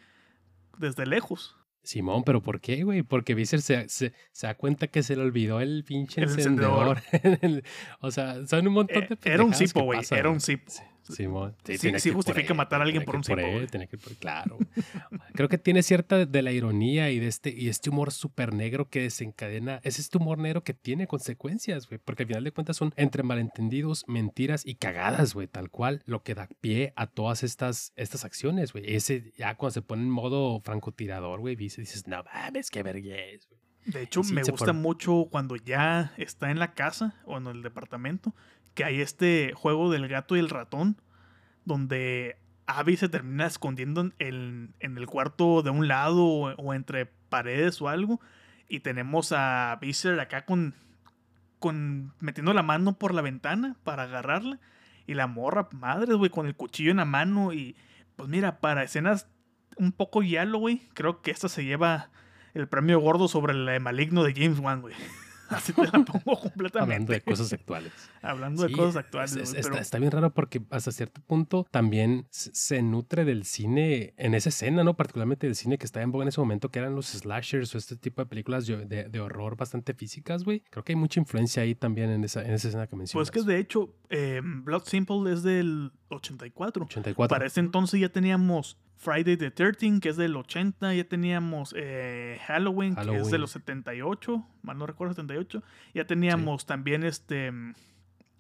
desde lejos. Simón, pero ¿por qué, güey? Porque Visser se, se, se da cuenta que se le olvidó el pinche El encendedor. o sea, son un montón de Eh, era un cipo, güey, era un cipo. Sí, Simón. Sí, sí por justifica matar a alguien por un por él, que por- Claro. Creo que tiene cierta de la ironía y de este, y este humor súper negro que desencadena. Es este humor negro que tiene consecuencias, güey. Porque al final de cuentas son entre malentendidos, mentiras y cagadas, güey. Tal cual, lo que da pie a todas estas, estas acciones, güey. Ese ya cuando se pone en modo francotirador, güey, dices, dices, no mames, qué vergüenza, güey. De hecho, Sí, me gusta fueron. mucho cuando ya está en la casa o en el departamento, que hay este juego del gato y el ratón, donde Abby se termina escondiendo en el, en el cuarto de un lado o, entre paredes o algo, y tenemos a Visser acá con, con metiendo la mano por la ventana para agarrarla, y la morra, madre, güey, con el cuchillo en la mano, y pues mira, para escenas un poco yalo, güey, creo que esta se lleva el premio gordo sobre el maligno de James Wan, güey. Así te la pongo completamente. Hablando de cosas actuales. Hablando de cosas actuales. es- está, pero- está bien raro porque hasta cierto punto también se- se nutre del cine en esa escena, ¿no? Particularmente del cine que estaba en boga en ese momento, que eran los slashers o este tipo de películas de, de- de horror bastante físicas, güey. Creo que hay mucha influencia ahí también en esa, en esa escena que mencionas. Pues que de hecho, eh, Blood Simple es del 84. 84. Para ese entonces ya teníamos Friday the 13, que es del 80, ya teníamos eh, Halloween, que es de los 78, mal no recuerdo, 78. Ya teníamos también este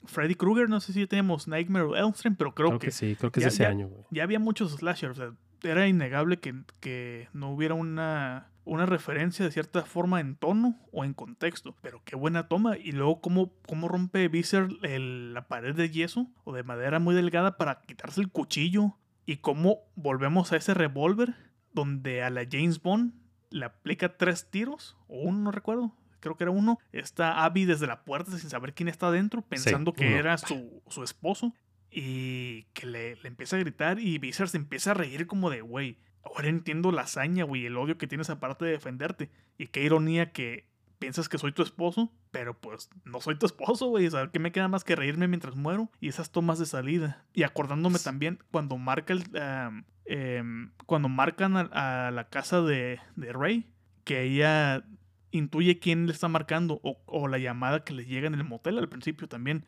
Freddy Krueger, no sé si ya teníamos Nightmare on Elm Street, pero creo, Creo que, que sí, creo que es ya- de ese ya- año, güey. ya había muchos slashers. O sea, era innegable que, que no hubiera una, una referencia de cierta forma en tono o en contexto. Pero qué buena toma. Y luego cómo, cómo rompe Visser el- la pared de yeso o de madera muy delgada para quitarse el cuchillo. Y cómo volvemos a ese revólver donde a la James Bond le aplica tres tiros. O uno, no recuerdo. Creo que era uno. Está Abby desde la puerta sin saber quién está adentro, pensando que era su, su esposo y que le, le empieza a gritar y Visser se empieza a reír como de, güey, ahora entiendo la hazaña, güey, el odio que tienes aparte de defenderte. Y qué ironía que piensas que soy tu esposo, pero pues no soy tu esposo, güey. O sea, ¿qué me queda más que reírme mientras muero? Y esas tomas de salida. Y acordándome también cuando marca el... em, cuando marcan a, a la casa de, de Rey, que ella intuye quién le está marcando o, o la llamada que le llega en el motel al principio también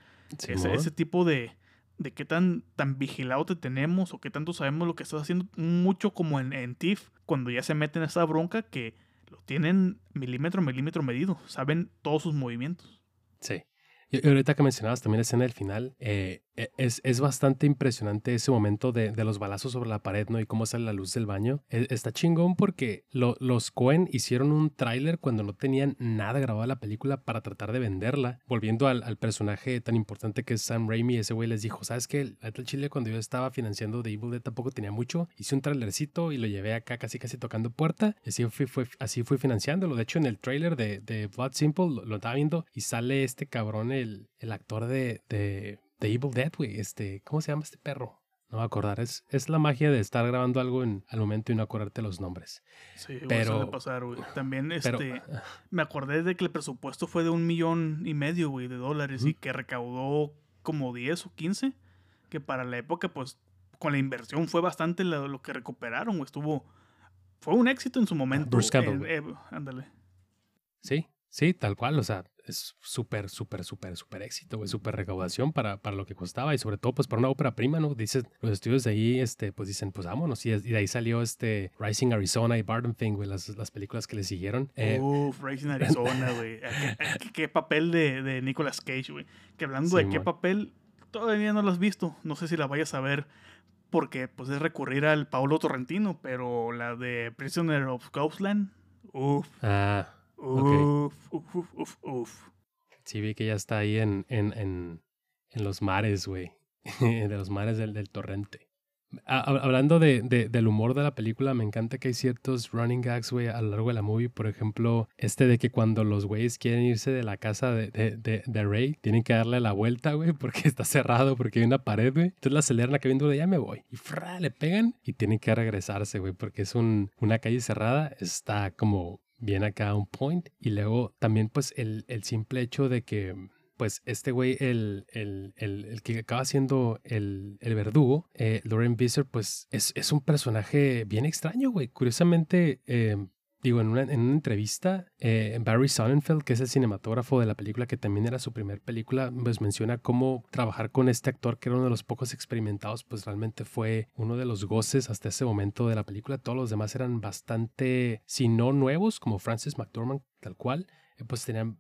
ese, tipo de, de qué tan, tan vigilado te tenemos o qué tanto sabemos lo que estás haciendo, mucho como en, en TIFF, cuando ya se meten en esa bronca que lo tienen milímetro milímetro medido, saben todos sus movimientos. Sí. Y ahorita que mencionabas también la escena del final, eh, es, es bastante impresionante ese momento de, de los balazos sobre la pared, ¿no? Y cómo sale la luz del baño. E- está chingón porque lo- los Cohen hicieron un tráiler cuando no tenían nada grabado de la película para tratar de venderla. Volviendo al, al personaje tan importante que es Sam Raimi, ese güey les dijo, ¿sabes qué? El Chile cuando yo estaba financiando The Evil Dead tampoco tenía mucho. Hice un trailercito y lo llevé acá casi casi tocando puerta. Así fui, fue, así fui financiándolo. De hecho, en el trailer de, de Blood Simple lo, lo estaba viendo y sale este cabrón, el, el actor de, de, de Evil Dead, güey. Este, ¿cómo se llama este perro? No me a acordar. Es, es la magia de estar grabando algo en, al momento y no acordarte los nombres. Sí, Pero- suele pasar, güey. También Pero, este, me acordé de que el presupuesto fue de un millón y medio, güey, de dólares y que recaudó como 10 o 15, que para la época, pues, con la inversión fue bastante lo, lo que recuperaron, güey. Estuvo, fue un éxito en su momento. Bruce Campbell, eh, eh, ándale. Sí, sí, tal cual. O sea, es súper, súper, súper, súper éxito, güey. Súper recaudación para, para lo que costaba y sobre todo, pues, para una ópera prima, ¿no? Dices, los estudios de ahí, este, pues dicen, pues vámonos. Y, y de ahí salió este Rising Arizona y Barton Thing, güey, las, las películas que le siguieron. Eh, Uf, Racing Arizona, güey. ¿A ¿Qué, a qué- papel de, de Nicolas Cage, güey? Que hablando de qué papel, todavía no lo has visto. No sé si la vayas a ver. Porque pues es recurrir al Paulo Torrentino, pero la de Prisoner of Ghostland, uf, ah, uf, uf, uf, uf, uf. sí, vi que ya está ahí en, en, en, en los mares, güey. de los mares del, del torrente. Ha- hab- Hablando de, de- del humor de la película, me encanta que hay ciertos running gags, güey, a lo largo de la movie. Por ejemplo, este de que cuando los güeyes quieren irse de la casa de, de, de, de Ray, tienen que darle la vuelta, güey, porque está cerrado, porque hay una pared, güey. Entonces la aceleran acá viendo, ya me voy. Y fra, le pegan y tienen que regresarse, güey, porque es un, una calle cerrada. Está como bien acá un point. Y luego también, pues, el, el simple hecho de que pues este güey, el, el, el, el que acaba siendo el, verdugo, eh, Lauren Visser, pues es, es un personaje bien extraño, güey. Curiosamente, eh, digo, en una, en una entrevista, eh, Barry Sonnenfeld, que es el cinematógrafo de la película, que también era su primer película, pues menciona cómo trabajar con este actor, que era uno de los pocos experimentados, pues realmente fue uno de los goces hasta ese momento de la película. Todos los demás eran bastante, si no nuevos, como Francis McDormand, tal cual, eh, pues tenían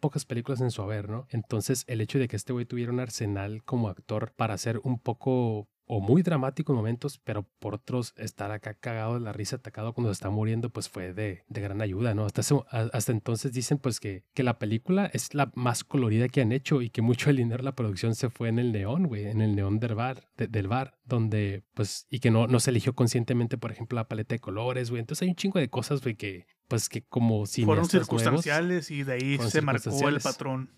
pocas películas en su haber, ¿no? Entonces, el hecho de que este güey tuviera un arsenal como actor para ser un poco o muy dramático en momentos, pero por otros estar acá cagado de la risa, atacado cuando se está muriendo, pues fue de, de gran ayuda, ¿no? Hasta, ese- hasta entonces dicen pues que, que la película es la más colorida que han hecho y que mucho del dinero de la producción se fue en el neón, güey, en el neón del bar, de- del bar, donde pues, y que no, no se eligió conscientemente, por ejemplo, la paleta de colores, güey. Entonces hay un chingo de cosas, güey, que pues que como Fueron cineastas nuevos- circunstanciales y de ahí fueron se marcó el patrón.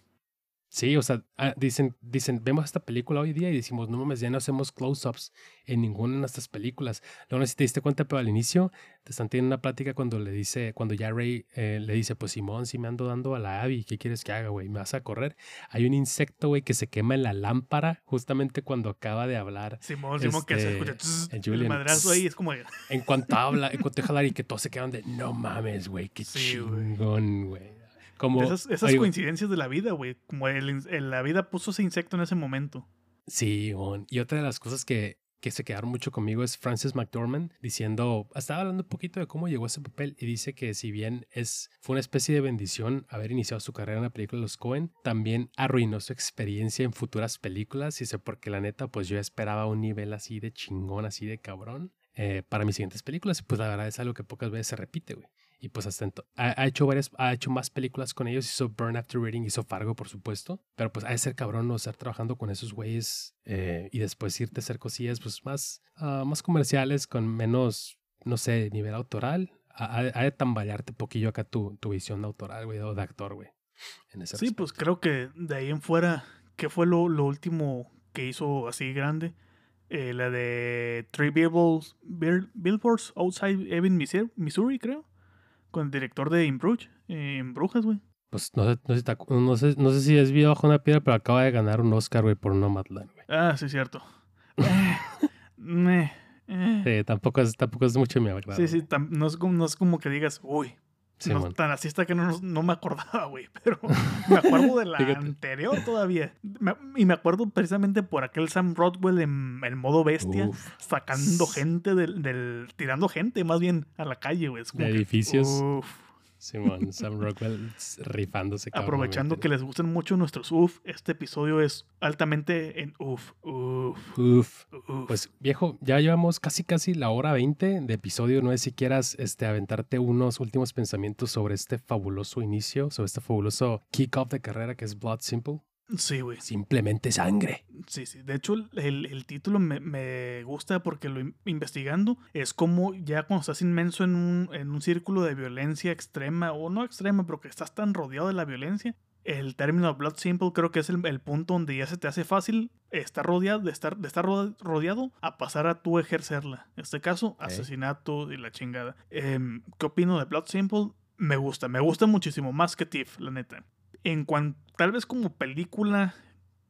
Sí, o sea, ah, dicen, dicen, vemos esta película hoy día y decimos, no mames, ya no hacemos close-ups en ninguna de estas películas. Luego no sé si te diste cuenta, pero al inicio te están teniendo una plática cuando le dice, cuando ya Ray eh, le dice, pues Simón, si me ando dando a la Abby, ¿qué quieres que haga, güey? ¿Me vas a correr? Hay un insecto, güey, que se quema en la lámpara justamente cuando acaba de hablar. Simón, Simón, que se este, escucha tss, el el Julian, madrazo ahí, es como... En cuanto habla, en cuanto deja hablar y que todos se quedan de, no mames, güey, qué Sí, chingón, güey. Como, Esas, coincidencias de la vida, güey. Como el, la vida puso ese insecto en ese momento. Sí, y otra de las cosas que, que se quedaron mucho conmigo es Frances McDormand diciendo, estaba hablando un poquito de cómo llegó a ese papel y dice que si bien es, fue una especie de bendición haber iniciado su carrera en la película de Los Cohen, también arruinó su experiencia en futuras películas y sé porque la neta, pues yo esperaba un nivel así de chingón, así de cabrón. eh, para mis siguientes películas, y pues la verdad es algo que pocas veces se repite, güey. Y pues hasta ha, ha hecho varias, ha hecho más películas con ellos, hizo Burn After Reading, hizo Fargo, por supuesto, pero pues ha de ser cabrón no estar trabajando con esos güeyes eh, y después irte a hacer cosillas pues más, ah, más comerciales, con menos, no sé, nivel autoral. Ha, de tambalearte poquillo acá tu, tu visión de autoral, güey, o de actor, güey. Sí, pues respecto. creo que de ahí en fuera, ¿qué fue lo, lo último que hizo así grande? Eh, la de Three Billboards, Bill- Billboards Outside Missouri, Missouri, creo. Con el director de In Bruges, eh, en Brujas, güey. Pues no sé, no, sé no, sé, no sé si es vida bajo una piedra, pero acaba de ganar un Oscar, güey, por Nomadland, güey. Ah, sí, cierto. Eh, eh. Sí, tampoco es, tampoco es mucho mi agrado. Sí, sí, no, es como, no es como que digas, uy, Sí, no, mon. tan así está que no, no me acordaba, güey. Pero me acuerdo de la anterior todavía. Me- y me acuerdo precisamente por aquel Sam Rockwell en el modo bestia, Uf. sacando gente del, del- tirando gente más bien a la calle, güey. De que, edificios. uf. Simón, Sam Rockwell rifándose. aprovechando que les gustan mucho nuestros uf, este episodio es altamente en uf, uf, Uf. uf. Pues viejo, ya llevamos casi casi la hora 20 de episodio. No sé si quieras este, aventarte unos últimos pensamientos sobre este fabuloso inicio, sobre este fabuloso kick-off de carrera que es Blood Simple. Sí, güey. Simplemente sangre. Sí, sí. De hecho, el, el título me, me gusta porque lo in- investigando es como ya cuando estás inmenso en un, en un círculo de violencia extrema, o no extrema, pero que estás tan rodeado de la violencia. El término Blood Simple creo que es el, el punto donde ya se te hace fácil estar rodeado, de estar, de estar ro- rodeado a pasar a tú ejercerla. En este caso, asesinato y la chingada. Em, ¿Qué opino de Blood Simple? Me gusta, me gusta muchísimo más que Tiff, la neta. En cuanto, tal vez como película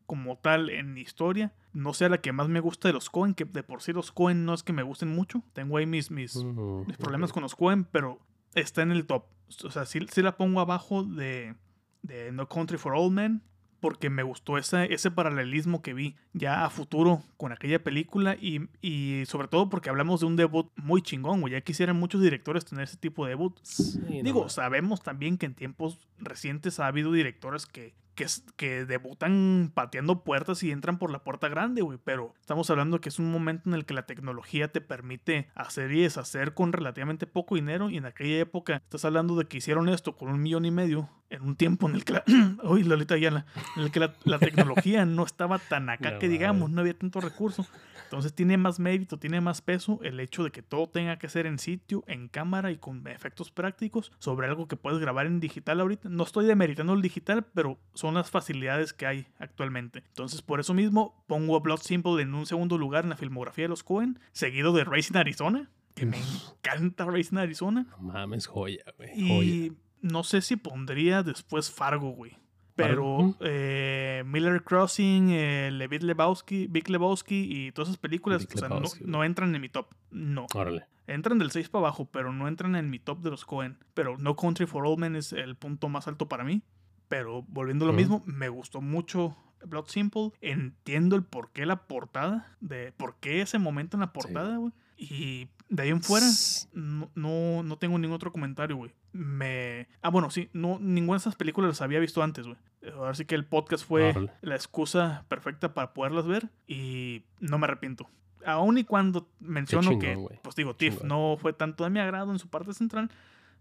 como tal en historia, no sea la que más me gusta de los Cohen, que de por sí los Cohen no es que me gusten mucho. Tengo ahí mis, mis, mis problemas con los Cohen, pero está en el top. O sea, sí, sí la pongo abajo de, de No Country for Old Men, porque me gustó ese, ese paralelismo que vi ya a futuro con aquella película y, y sobre todo porque hablamos de un debut muy chingón, güey. Ya quisieran muchos directores tener ese tipo de debut. Sí, Digo, sabemos también que en tiempos recientes ha habido directores que, que, que debutan pateando puertas y entran por la puerta grande, güey. Pero estamos hablando que es un momento en el que la tecnología te permite hacer y deshacer con relativamente poco dinero. Y en aquella época estás hablando de que hicieron esto con un millón y medio en un tiempo en el que la, uy, Lolita Ayala, en el que la, la tecnología no estaba tan acá No que digamos, no había tanto recurso. Entonces tiene más mérito, tiene más peso el hecho de que todo tenga que ser en sitio, en cámara y con efectos prácticos sobre algo que puedes grabar en digital ahorita. No estoy demeritando el digital, pero son las facilidades que hay actualmente. Entonces por eso mismo pongo a Blood Simple en un segundo lugar en la filmografía de los Cohen, seguido de Racing Arizona, que me encanta Racing Arizona. No mames, joya, güey. Y no sé si pondría después Fargo, güey. Pero eh, Miller Crossing, eh, Levitt Lebowski, Big Lebowski y todas esas películas o sea, no entran en mi top. No. Órale. Entran del 6 para abajo, pero no entran en mi top de los Cohen. Pero No Country for Old Men es el punto más alto para mí. Pero volviendo a lo Ujú. mismo, me gustó mucho Blood Simple. Entiendo el por qué la portada, de por qué ese momento en la portada, güey. Y de ahí en fuera, no, no, no tengo ningún otro comentario, güey. Me. Ah, bueno, sí, no, ninguna de esas películas las había visto antes, güey. Ahora sí que el podcast fue la excusa perfecta para poderlas ver y no me arrepiento. Aún y cuando menciono chingón, que, güey. pues digo, Tiff no fue tanto de mi agrado en su parte central,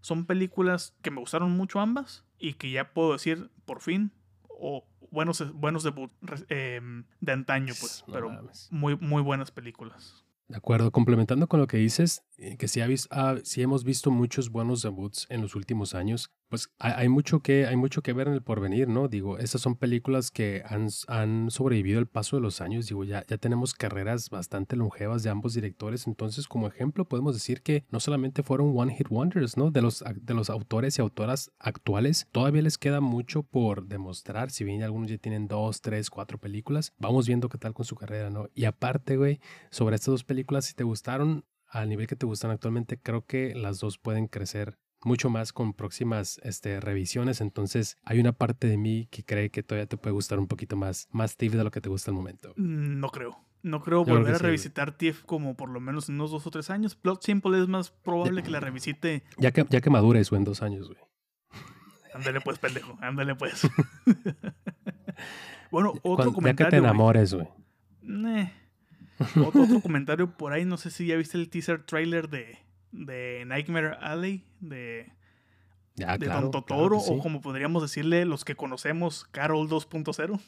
son películas que me gustaron mucho ambas y que ya puedo decir, por fin, o buenos, buenos debut eh, de antaño, pues, No pero mames. muy, muy buenas películas. De acuerdo, complementando con lo que dices, eh, que sí, ha ah, sí hemos visto muchos buenos debuts en los últimos años. Pues hay, mucho que, hay mucho que ver en el porvenir, ¿no? Digo, estas son películas que han, han sobrevivido el paso de los años. Digo, ya, ya tenemos carreras bastante longevas de ambos directores. Entonces, como ejemplo, podemos decir que no solamente fueron One Hit Wonders, ¿no? De los, de los autores y autoras actuales, todavía les queda mucho por demostrar. Si bien algunos ya tienen dos, tres, cuatro películas, vamos viendo qué tal con su carrera, ¿no? Y aparte, güey, sobre estas dos películas, si te gustaron al nivel que te gustan actualmente, creo que las dos pueden crecer mucho más con próximas este, revisiones. Entonces, hay una parte de mí que cree que todavía te puede gustar un poquito más, más Steve de lo que te gusta al momento. Mm, No creo. No creo volver a sí, revisitar TIFF como por lo menos en unos dos o tres años. Plot Simple es más probable que la revisite. Ya que, ya que madures, güey, en dos años, güey. Ándale pues, pendejo. Ándale pues. bueno, otro Cuando- ya que comentario. te enamores, güey. Otro, otro comentario por ahí. No sé si ya viste el teaser trailer de, de Nightmare Alley. De, Ya, de claro. Don claro Totoro. sí. O como podríamos decirle los que conocemos, Carol 2.0.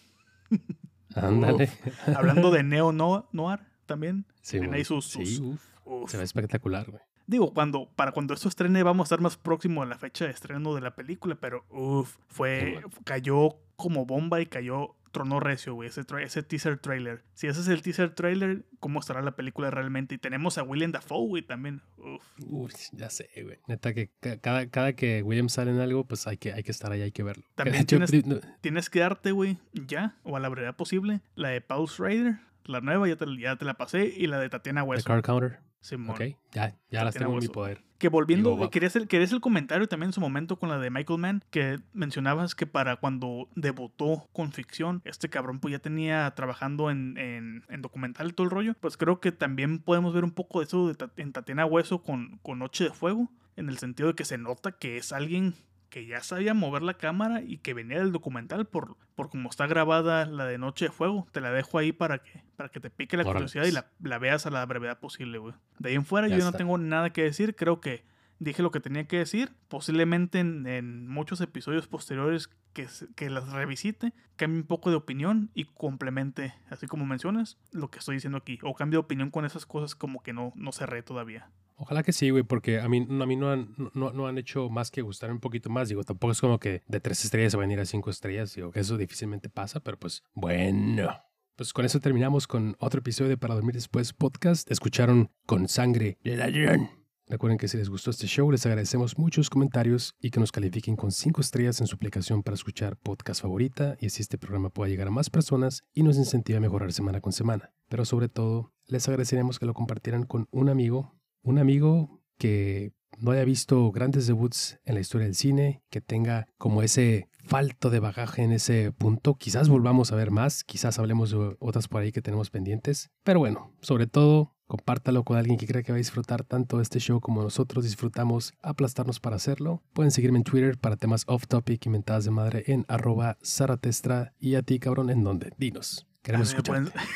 Ándale. Hablando de Neo No- Noir también. Sí, ahí sus- Sí, sus- uf, Uf. Se ve espectacular, güey. Digo, cuando, para cuando esto estrene vamos a estar más próximo a la fecha de estreno de la película, pero uff, fue, cayó como bomba y cayó, tronó recio, güey, ese, ese teaser trailer. Si ese es el teaser trailer, ¿cómo estará la película realmente? Y tenemos a William Dafoe, güey, también. Uf. Uf, ya sé, güey. Neta que ca- cada, cada que William sale en algo, pues hay que, hay que estar ahí, hay que verlo. También tienes- Tienes que darte, güey, ya, o a la brevedad posible, la de Pulse Rider, la nueva, ya te, ya te la pasé, y la de Tatiana The Hueso. Card Counter. Simón. Ok, ya, ya las tengo en mi poder. Que volviendo, Digo, querías el, querías el comentario también en su momento con la de Michael Mann, que mencionabas que para cuando debutó con ficción, este cabrón pues ya tenía trabajando en, en, en documental y todo el rollo. Pues creo que también podemos ver un poco de eso de en Tatiana Hueso con, con Noche de Fuego, en el sentido de que se nota que es alguien que ya sabía mover la cámara y que venía del documental por, por cómo está grabada la de Noche de Fuego. Te la dejo ahí para que, para que te pique la Órale, curiosidad y la, la veas a la brevedad posible, güey. De ahí en fuera Ya yo no tengo nada que decir. Creo que dije lo que tenía que decir. Posiblemente en, en muchos episodios posteriores que, que las revisite, cambie un poco de opinión y complemente, así como mencionas, lo que estoy diciendo aquí. O cambie de opinión con esas cosas como que no, no cerré todavía. Ojalá que sí, güey, porque a mí, a mí no, han, no, no han hecho más que gustar un poquito más. Digo, tampoco es como que de tres estrellas se van a ir a cinco estrellas. Digo, que eso difícilmente pasa, pero pues bueno. Pues con eso terminamos con otro episodio de Para Dormir Después podcast. Escucharon Con Sangre de Ladrón. Recuerden que si les gustó este show, les agradecemos muchos comentarios y que nos califiquen con cinco estrellas en su aplicación para escuchar podcast favorita y así este programa pueda llegar a más personas y nos incentive a mejorar semana con semana. Pero sobre todo, les agradeceríamos que lo compartieran con un amigo un amigo que no haya visto grandes debuts en la historia del cine, que tenga como ese falto de bagaje en ese punto. Quizás volvamos a ver más, quizás hablemos de otras por ahí que tenemos pendientes. Pero bueno, sobre todo, compártalo con alguien que crea que va a disfrutar tanto este show como nosotros disfrutamos aplastarnos para hacerlo. Pueden seguirme en Twitter para temas off topic y mentadas de madre en arroba zaratestra y a ti cabrón en donde. Dinos. Queremos A mí me pueden- escucharte.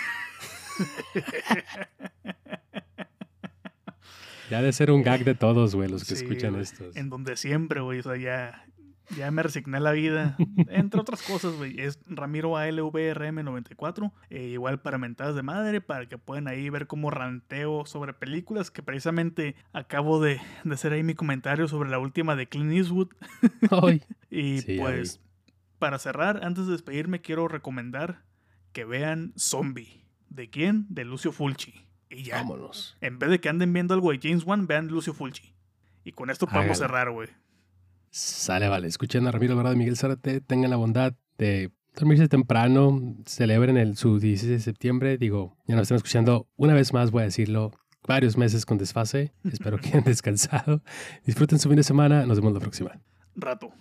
Ya de ser un gag de todos, güey, los que Sí, escuchan estos. En donde siempre, güey. O sea, ya, ya me resigné a la vida. Entre otras cosas, güey. Es Ramiro ALVRM94. eh, igual para mentadas de madre, para que puedan ahí ver cómo ranteo sobre películas. Que precisamente acabo de, de hacer ahí mi comentario sobre la última de Clint Eastwood. Ay, Y Sí, pues, para cerrar, antes de despedirme, quiero recomendar que vean Zombie. ¿De quién? De Lucio Fulci. Y ya. vámonos. En vez de que anden viendo algo de James Wan, vean Lucio Fulci. Y con esto podemos cerrar, güey. Sale, vale. Escuchen a Ramiro Alvarado y Miguel Zárate. Tengan la bondad de dormirse temprano. Celebren el, su 16 de septiembre. Digo, ya nos están escuchando una vez más, voy a decirlo. Varios meses con desfase. Espero que hayan descansado. Disfruten su fin de semana. Nos vemos la próxima. Rato.